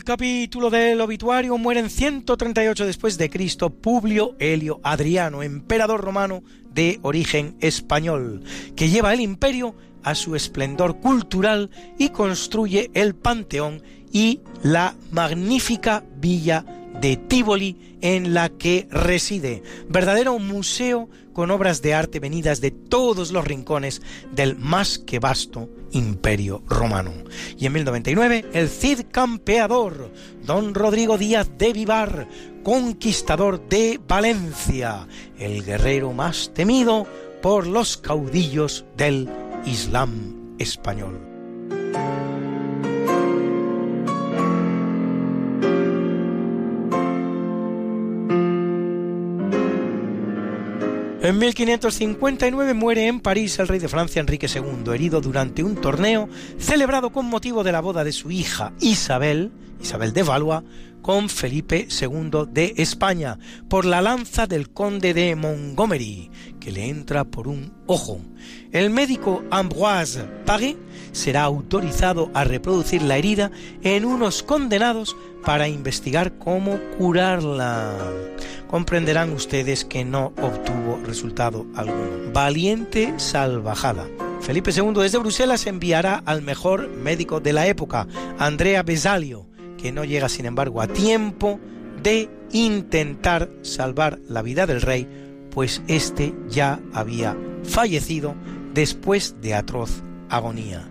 Capítulo del obituario mueren 138 después de Cristo Publio Helio Adriano, emperador romano de origen español, que lleva el imperio a su esplendor cultural y construye el Panteón y la magnífica villa de Tívoli en la que reside, verdadero museo con obras de arte venidas de todos los rincones del más que vasto imperio romano. Y en 1099, el Cid campeador, don Rodrigo Díaz de Vivar, conquistador de Valencia, el guerrero más temido por los caudillos del Islam español. En 1559 muere en París el rey de Francia Enrique II, herido durante un torneo celebrado con motivo de la boda de su hija Isabel, Isabel de Valois, con Felipe II de España, por la lanza del conde de Montgomery, que le entra por un ojo. El médico Ambroise Paré será autorizado a reproducir la herida en unos condenados para investigar cómo curarla comprenderán ustedes que no obtuvo resultado alguno. Valiente salvajada. Felipe II desde Bruselas enviará al mejor médico de la época, Andrea Besalio, no llega sin embargo a tiempo de intentar salvar la vida del rey, pues éste ya había fallecido después de atroz agonía.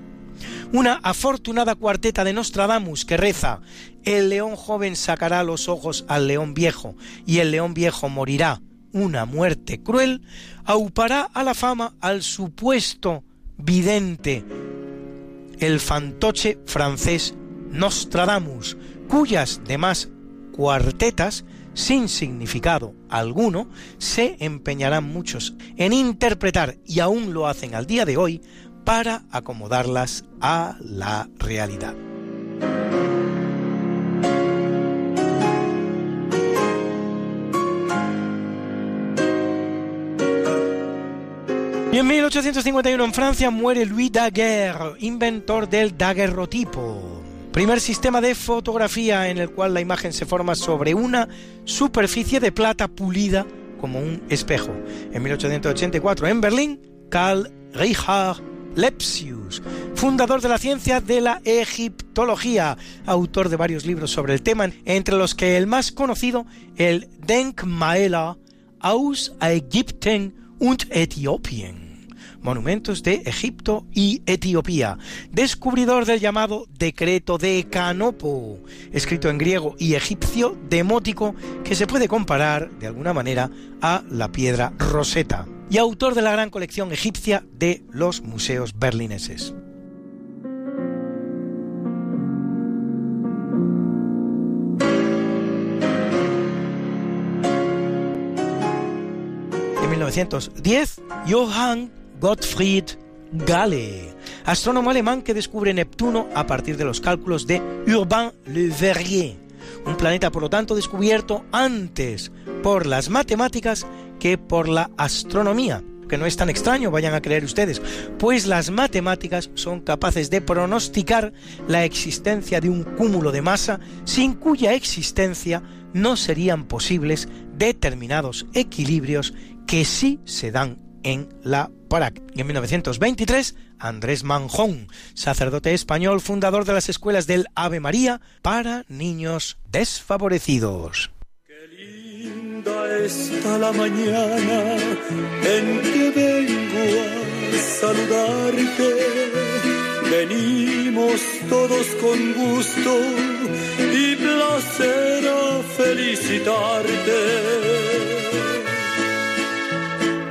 Una afortunada cuarteta de Nostradamus que reza El león joven sacará los ojos al león viejo, y el león viejo morirá. Una muerte cruel, aupará a la fama al supuesto vidente, el fantoche francés Nostradamus, cuyas demás cuartetas, sin significado alguno, se empeñarán muchos en interpretar, y aún lo hacen al día de hoy, para acomodarlas a la realidad. Y en 1851 en Francia muere Louis Daguerre, inventor del daguerrotipo, primer sistema de fotografía en el cual la imagen se forma sobre una superficie de plata pulida como un espejo. En 1884 en Berlín, Karl Richard Lepsius, fundador de la ciencia de la egiptología, autor de varios libros sobre el tema, entre los que el más conocido, el Denkmäler aus Ägypten und Äthiopien monumentos de Egipto y Etiopía, descubridor del llamado Decreto de Canopo, escrito en griego y egipcio demótico que se puede comparar de alguna manera a la piedra Rosetta y autor de la gran colección egipcia de los museos berlineses. En 1910, Johann Gottfried Galle, astrónomo alemán que descubre Neptuno a partir de los cálculos de Urbain Le Verrier, un planeta por lo tanto descubierto antes por las matemáticas que por la astronomía, que no es tan extraño, vayan a creer ustedes, pues las matemáticas son capaces de pronosticar la existencia de un cúmulo de masa sin cuya existencia no serían posibles determinados equilibrios que sí se dan en la práctica. Y en 1923, Andrés Manjón, sacerdote español, fundador de las escuelas del Ave María para niños desfavorecidos. Qué linda esta la mañana en que vengo a saludarte. Venimos todos con gusto y placer a felicitarte.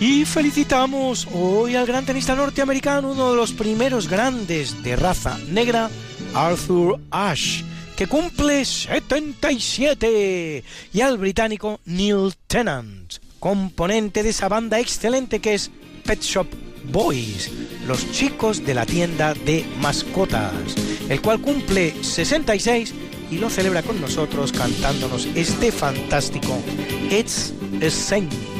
Y felicitamos hoy al gran tenista norteamericano, uno de los primeros grandes de raza negra, Arthur Ashe, que cumple 77, y al británico Neil Tennant, componente de esa banda excelente que es Pet Shop Boys, los chicos de la tienda de mascotas, el cual cumple 66 y lo celebra con nosotros cantándonos este fantástico It's a Sin.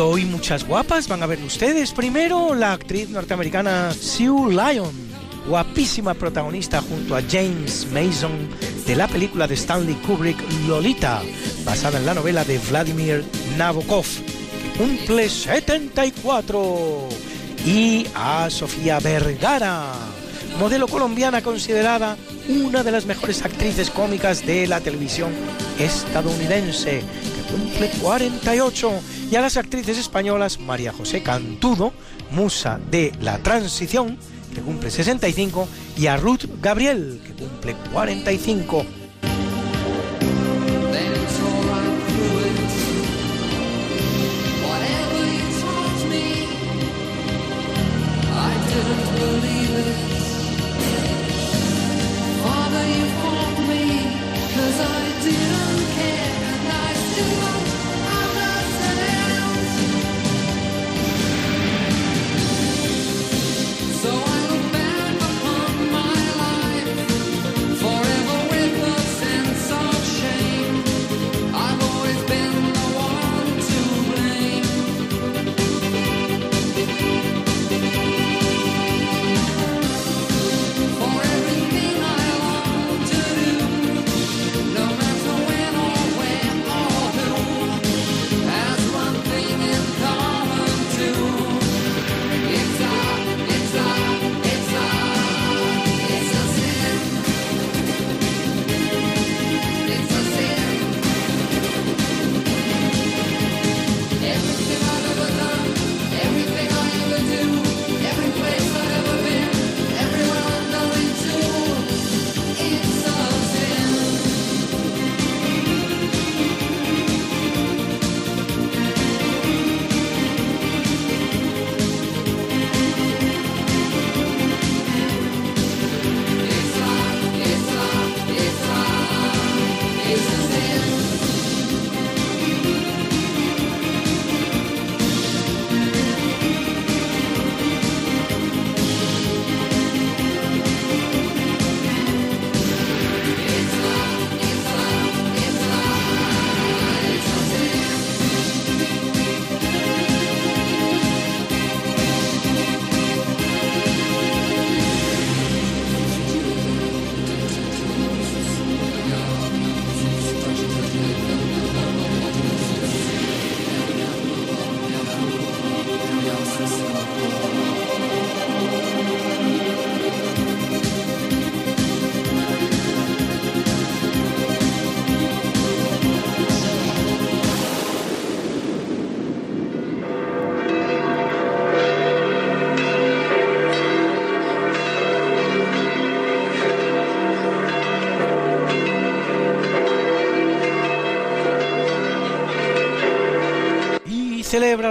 hoy muchas guapas van a ver ustedes. Primero la actriz norteamericana Sue Lyon, guapísima protagonista junto a James Mason de la película de Stanley Kubrick Lolita, basada en la novela de Vladimir Nabokov, cumple 74. Y a Sofía Vergara, modelo colombiana considerada una de las mejores actrices cómicas de la televisión estadounidense, que cumple 48 y a las actrices españolas María José Cantudo, musa de la transición, que cumple 65, y a Ruth Gabriel, que cumple 45.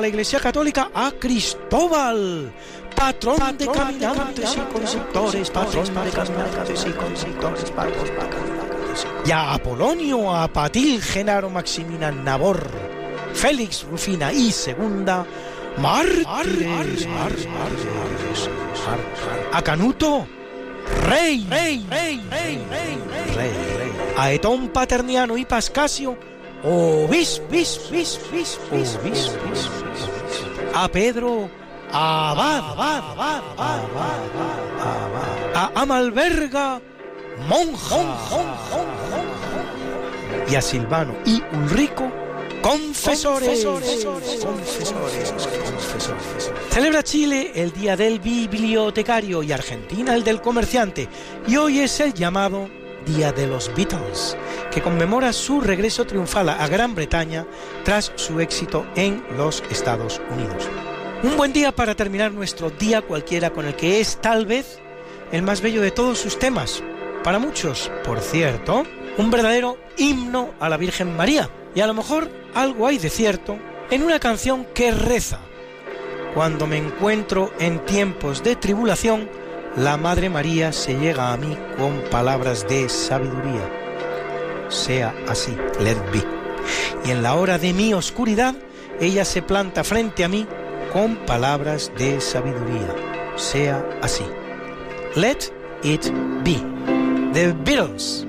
La Iglesia Católica a Cristóbal, patrón de caminantes y consultores, patrón de caminantes y consultores, y a Apolonio, a Patil, Genaro, Maximina, Nabor, Félix, Rufina y Segunda, mártires, a Canuto, rey, rey, rey, rey, rey, rey, a Etón Paterniano y Pascasio, obis, bis, bis, bis, bis, bis, bis, a Pedro, abad, abad, abad, abad, a Amalberga, monja, y a Silvano y Ulrico, confesores, confesores, confesores, confesores. Celebra Chile el Día del Bibliotecario y Argentina el del Comerciante, y hoy es el llamado Día de los Beatles, que conmemora su regreso triunfal a Gran Bretaña tras su éxito en los Estados Unidos. Un buen día para terminar nuestro día cualquiera con el que es tal vez el más bello de todos sus temas. Para muchos, por cierto, un verdadero himno a la Virgen María. Y a lo mejor algo hay de cierto en una canción que reza. Cuando me encuentro en tiempos de tribulación, la Madre María se llega a mí con palabras de sabiduría. Sea así, let be. Y en la hora de mi oscuridad, ella se planta frente a mí con palabras de sabiduría. Sea así. Let it be. The Beatles.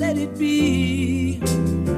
let it be.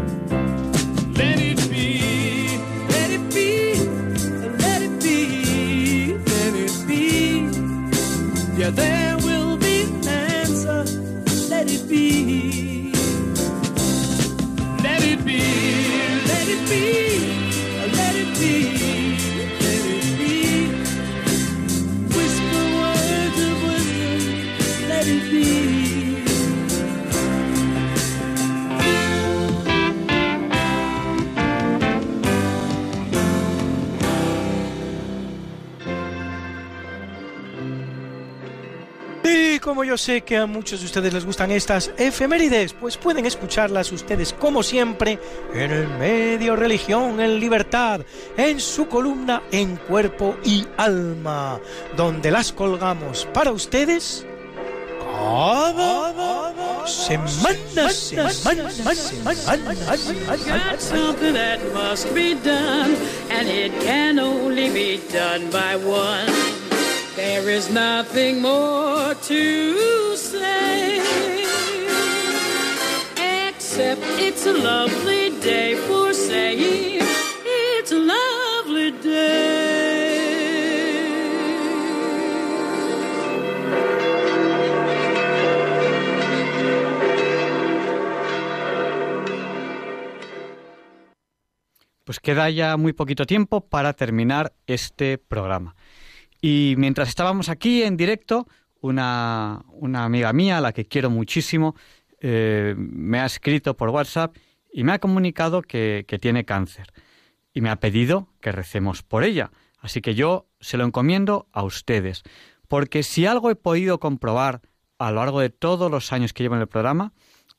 Como yo sé que a muchos de ustedes les gustan estas efemérides, pues pueden escucharlas ustedes como siempre en el medio Religión en Libertad, en su columna En Cuerpo y Alma, donde las colgamos para ustedes. Got something that must be done, and it can only be done by one. There is nothing more to say, except it's a lovely day for saying it's a lovely day. Pues queda ya muy poquito tiempo para terminar este programa. Y mientras estábamos aquí en directo, una, una amiga mía, a la que quiero muchísimo, eh, me ha escrito por WhatsApp y me ha comunicado que, que tiene cáncer. Y me ha pedido que recemos por ella. Así que yo se lo encomiendo a ustedes. Porque si algo he podido comprobar a lo largo de todos los años que llevo en el programa,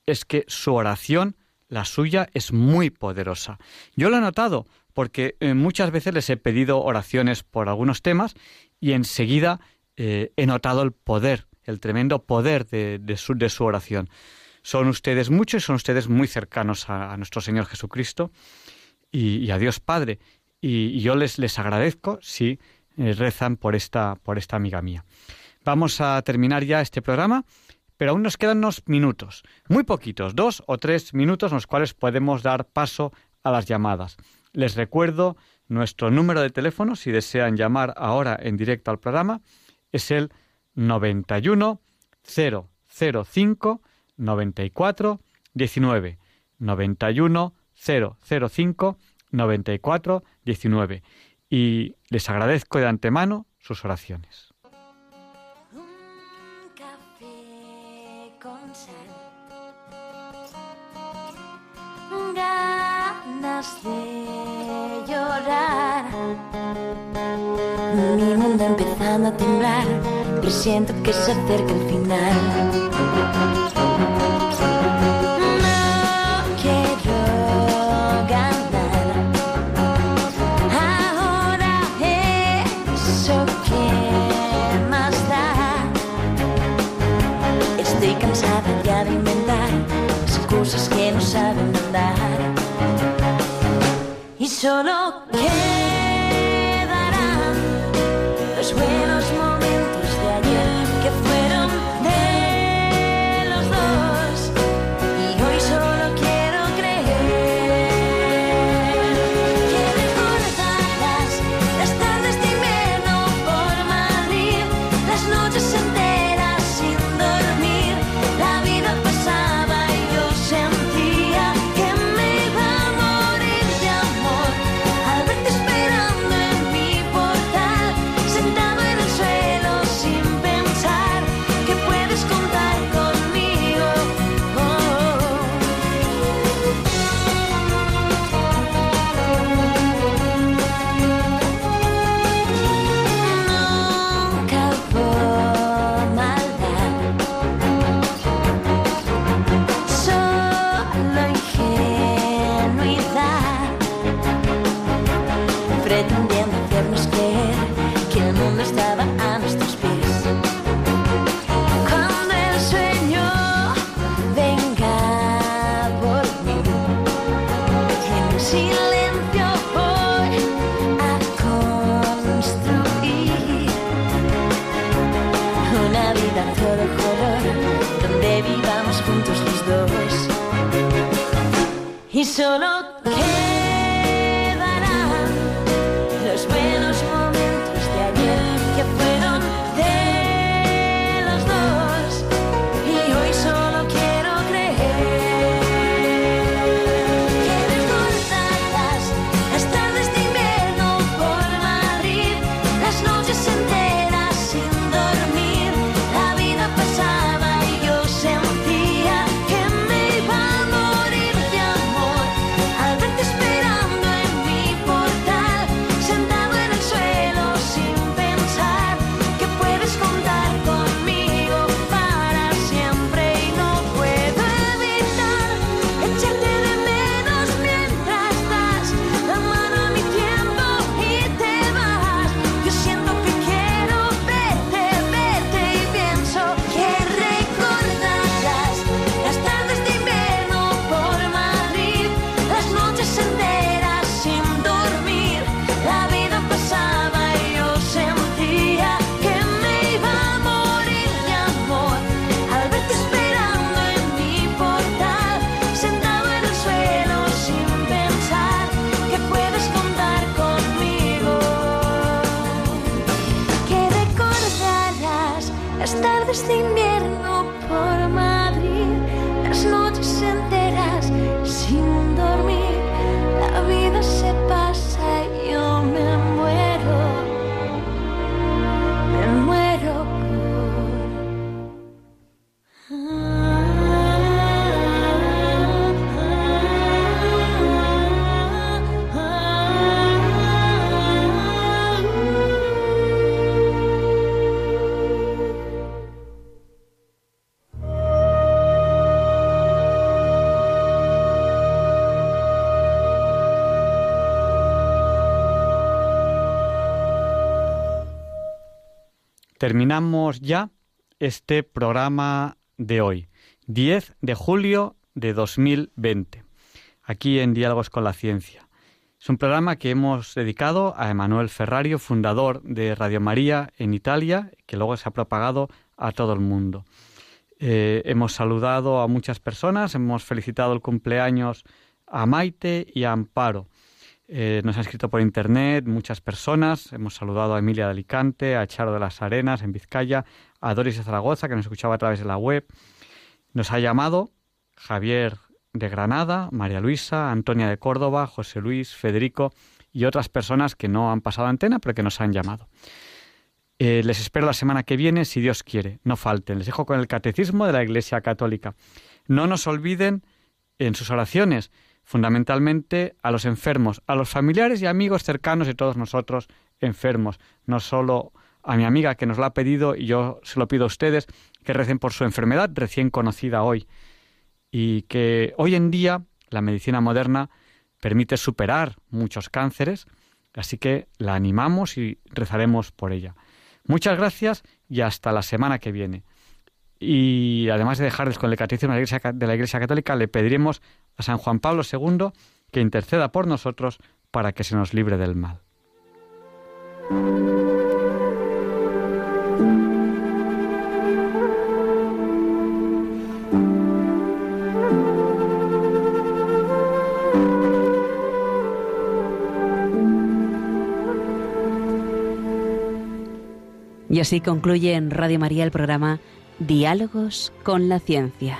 es que su oración, la suya, es muy poderosa. Yo lo he notado porque eh, muchas veces les he pedido oraciones por algunos temas y enseguida eh, he notado el poder, el tremendo poder de, su, oración. Son ustedes muchos y son ustedes muy cercanos a, nuestro Señor Jesucristo y, a Dios Padre. Y, y yo les, les agradezco si eh, rezan por esta, por esta amiga mía. Vamos a terminar ya este programa, pero aún nos quedan unos minutos, muy poquitos, dos o tres minutos en los cuales podemos dar paso a las llamadas. Les recuerdo nuestro número de teléfono si desean llamar ahora en directo al programa es el 91 005 94 19 91 005 94 19 y les agradezco de antemano sus oraciones. de llorar. Mi mundo empezando a temblar, presiento que se acerca el final. No quiero ganar. Ahora eso que más da. Estoy cansada ya de inventar excusas que no saben andar. Y solo quedarán y terminamos ya este programa de hoy, 10 de julio de 2020, aquí en Diálogos con la Ciencia. Es un programa que hemos dedicado a Emanuel Ferrario, fundador de Radio María en Italia, que luego se ha propagado a todo el mundo. Eh, hemos saludado a muchas personas, hemos felicitado el cumpleaños a Maite y a Amparo. Eh, nos han escrito por internet muchas personas. Hemos saludado a Emilia de Alicante, a Charo de las Arenas en Vizcaya, a Doris de Zaragoza, que nos escuchaba a través de la web. Nos ha llamado Javier de Granada, María Luisa, Antonia de Córdoba, José Luis, Federico y otras personas que no han pasado antena, pero que nos han llamado. Eh, les espero la semana que viene, si Dios quiere. No falten. Les dejo con el catecismo de la Iglesia Católica. No nos olviden en sus oraciones, fundamentalmente a los enfermos, a los familiares y amigos cercanos de todos nosotros enfermos. No solo a mi amiga que nos lo ha pedido y yo se lo pido a ustedes, que recen por su enfermedad recién conocida hoy. Y que hoy en día la medicina moderna permite superar muchos cánceres, así que la animamos y rezaremos por ella. Muchas gracias y hasta la semana que viene. Y además de dejarles con el catecismo de la, Iglesia, de la Iglesia Católica, le pediremos a San Juan Pablo II que interceda por nosotros para que se nos libre del mal. Y así concluye en Radio María el programa Diálogos con la Ciencia.